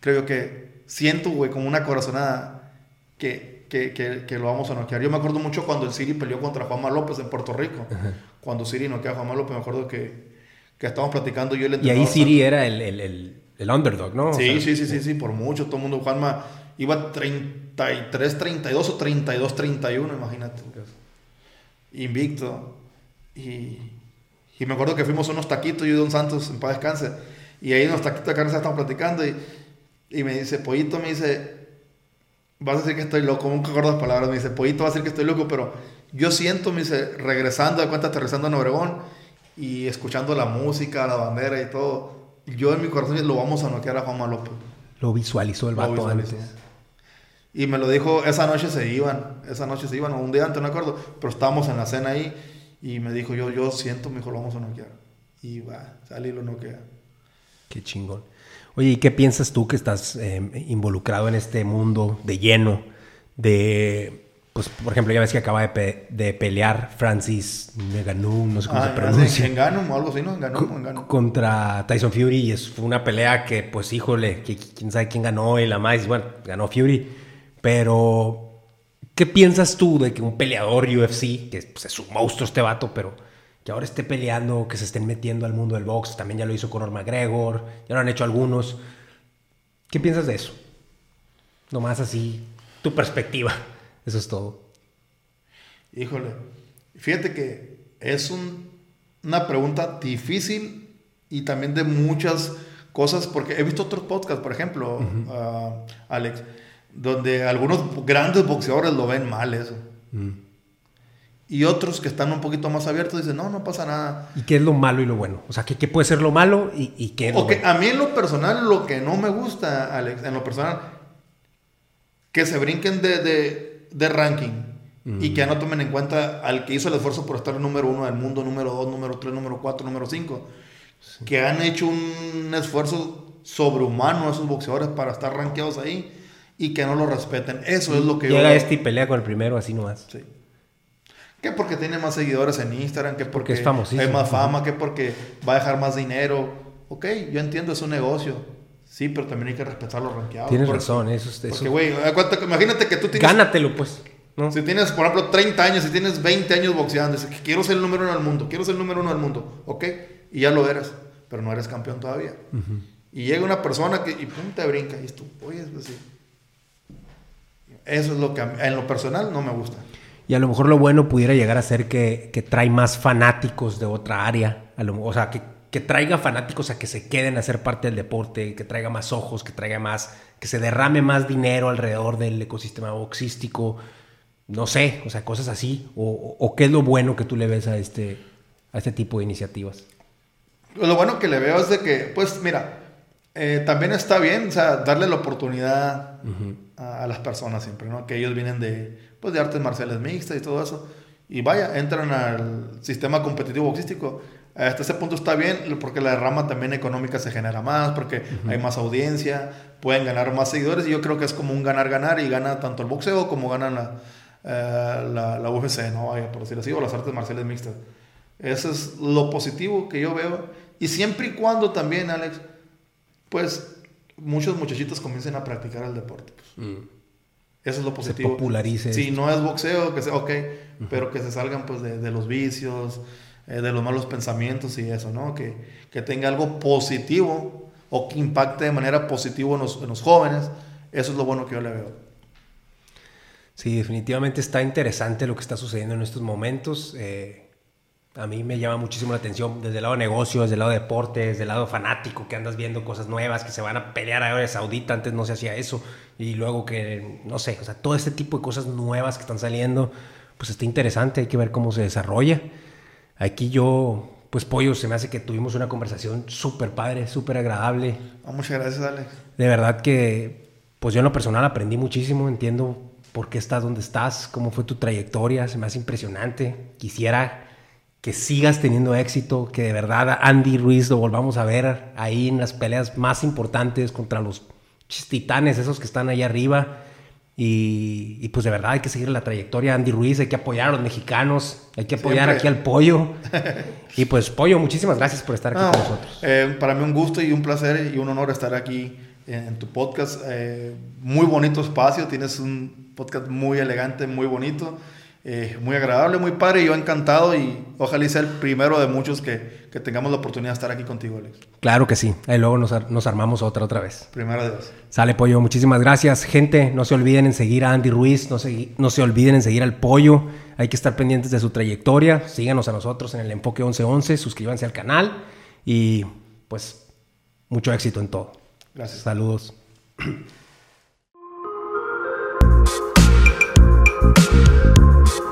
Creo que siento, güey, como una corazonada que, que, que, lo vamos a noquear. Yo me acuerdo mucho cuando el Siri peleó contra Juanma López en Puerto Rico. Cuando Siri noquea a Juanma López, me acuerdo que, que estábamos platicando yo Y ahí Siri era el, el el underdog, ¿no? Sí, sí, sí, sí, sí, por mucho. Todo el mundo, Juanma iba 33, 32 o 32, 31, imagínate. Invicto. Y, y me acuerdo que fuimos unos taquitos, yo y Don Santos, en paz descanse. Y ahí en los taquitos de carne se estaban platicando y, y me dice, Pollito, me dice, vas a decir que estoy loco, nunca acuerdo las palabras, me dice, Pollito va a decir que estoy loco, pero yo siento, me dice, regresando de cuenta, aterrizando en Obregón y escuchando la música, la bandera y todo yo en mi corazón lo vamos a noquear a Juan López. Lo visualizó el vato antes. Y me lo dijo, esa noche se iban, esa noche se iban, o un día antes, no me acuerdo, pero estábamos en la cena ahí y me dijo, yo, yo siento, me dijo, lo vamos a noquear. Y va, sale y lo noquea. Qué chingón. Oye, ¿y qué piensas tú que estás eh, involucrado en este mundo de lleno de pues, por ejemplo, ya ves que acaba de, pelear Francis Ngannou, no sé cómo se ah, pronuncia. Ngannou o algo así, ¿no? Contra Tyson Fury y es, fue una pelea que, pues, híjole, que, quién sabe quién ganó y la más, bueno, ganó Fury. Pero, ¿qué piensas tú de que un peleador UFC, que pues, es un monstruo este vato, pero que ahora esté peleando, que se estén metiendo al mundo del box, también ya lo hizo Conor McGregor, ya lo han hecho algunos. ¿Qué piensas de eso? Nomás así, tu perspectiva. Eso es todo. Híjole, fíjate que es una pregunta difícil y también de muchas cosas, porque he visto otros podcasts, por ejemplo, ah, Alex, donde algunos grandes boxeadores lo ven mal eso. Mm. Y otros que están un poquito más abiertos dicen, no, no pasa nada. ¿Y qué es lo malo y lo bueno? O sea, ¿qué, puede ser lo malo y, y qué es lo A mí en lo personal, lo que no me gusta, Alex, en lo personal, que se brinquen de de ranking y que ya no tomen en cuenta al que hizo el esfuerzo por estar número uno del mundo, número dos, número tres, número cuatro, número cinco, que han hecho un esfuerzo sobrehumano esos boxeadores para estar rankeados ahí y que no lo respeten. Eso es lo que Llega este y pelea con el primero así nomás. Sí. Que porque tiene más seguidores en Instagram, que porque, es hay más fama, que porque va a dejar más dinero. Ok, yo entiendo, es un negocio Sí, pero también hay que respetar los rankeados. Tienes razón, eso es Porque, güey, imagínate que tú tienes... Gánatelo, pues. Si tienes, por ejemplo, 30 años, si tienes 20 años boxeando, dices que quiero ser el número uno del mundo, quiero ser el número uno del mundo, ok, y ya lo eres, pero no eres campeón todavía. Y llega una persona que, y pum, te brinca, y tú, oye, es así. Eso es lo que en lo personal no me gusta. Y a lo mejor lo bueno pudiera llegar a ser que, que trae más fanáticos de otra área. A lo, o sea, que que traiga fanáticos a que se queden a ser parte del deporte, que traiga más ojos, que traiga más, que se derrame más dinero alrededor del ecosistema boxístico, no sé, o sea, cosas así, o, qué es lo bueno que tú le ves a este, a este tipo de iniciativas. Lo bueno que le veo es de que, pues mira, eh, también está bien, o sea, darle la oportunidad a, las personas siempre, ¿no? Que ellos vienen de, pues, de artes marciales mixtas y todo eso, y vaya, entran al sistema competitivo boxístico hasta ese punto está bien porque la derrama también económica se genera más, porque hay más audiencia, pueden ganar más seguidores y yo creo que es como un ganar-ganar y gana tanto el boxeo como gana la, eh, la, UFC, ¿no? por decirlo así, o las artes marciales mixtas. Eso es lo positivo que yo veo. Y siempre y cuando también, Alex, pues muchos muchachitos comiencen a practicar el deporte. Pues. Mm. Eso es lo positivo. Se popularice. Si no es boxeo, que sea, ok, pero que se salgan pues de, de los vicios, eh, de los malos pensamientos y eso, ¿no? Que, que, tenga algo positivo o que impacte de manera positiva en los, en los jóvenes. Eso es lo bueno que yo le veo. Sí, definitivamente está interesante lo que está sucediendo en estos momentos. Eh, a mí me llama muchísimo la atención desde el lado de negocio, desde el lado de deporte, desde el lado fanático, que andas viendo cosas nuevas, que se van a pelear a Arabia Saudita, antes no se hacía eso, y luego que, no sé, o sea, todo este tipo de cosas nuevas que están saliendo, pues está interesante, hay que ver cómo se desarrolla. Aquí yo, pues Pollo, se me hace que tuvimos una conversación súper padre, súper agradable. Ah, muchas gracias, Alex. De verdad que, pues yo en lo personal aprendí muchísimo, entiendo por qué estás donde estás, cómo fue tu trayectoria, se me hace impresionante. Quisiera que sigas teniendo éxito, que de verdad Andy Ruiz lo volvamos a ver ahí en las peleas más importantes contra los titanes, esos que están ahí arriba. Y, pues de verdad hay que seguir la trayectoria Andy Ruiz, hay que apoyar a los mexicanos, hay que apoyar aquí al pollo. y pues pollo, muchísimas gracias por estar aquí con nosotros. Eh, para mí un gusto y un placer y un honor estar aquí en, tu podcast. Eh, muy bonito espacio, tienes un podcast muy elegante, muy bonito. Eh, muy agradable, muy padre, yo encantado y ojalá sea el primero de muchos que, que, tengamos la oportunidad de estar aquí contigo, Alex. Claro que sí, ahí luego nos, nos armamos otra otra vez. Primero de dos. Sale pollo, muchísimas gracias. Gente, no se olviden en seguir a Andy Ruiz, no se, no se olviden en seguir al pollo, hay que estar pendientes de su trayectoria, síganos a nosotros en el Enfoque 1111, suscríbanse al canal y pues mucho éxito en todo. Gracias. Saludos. Thank you.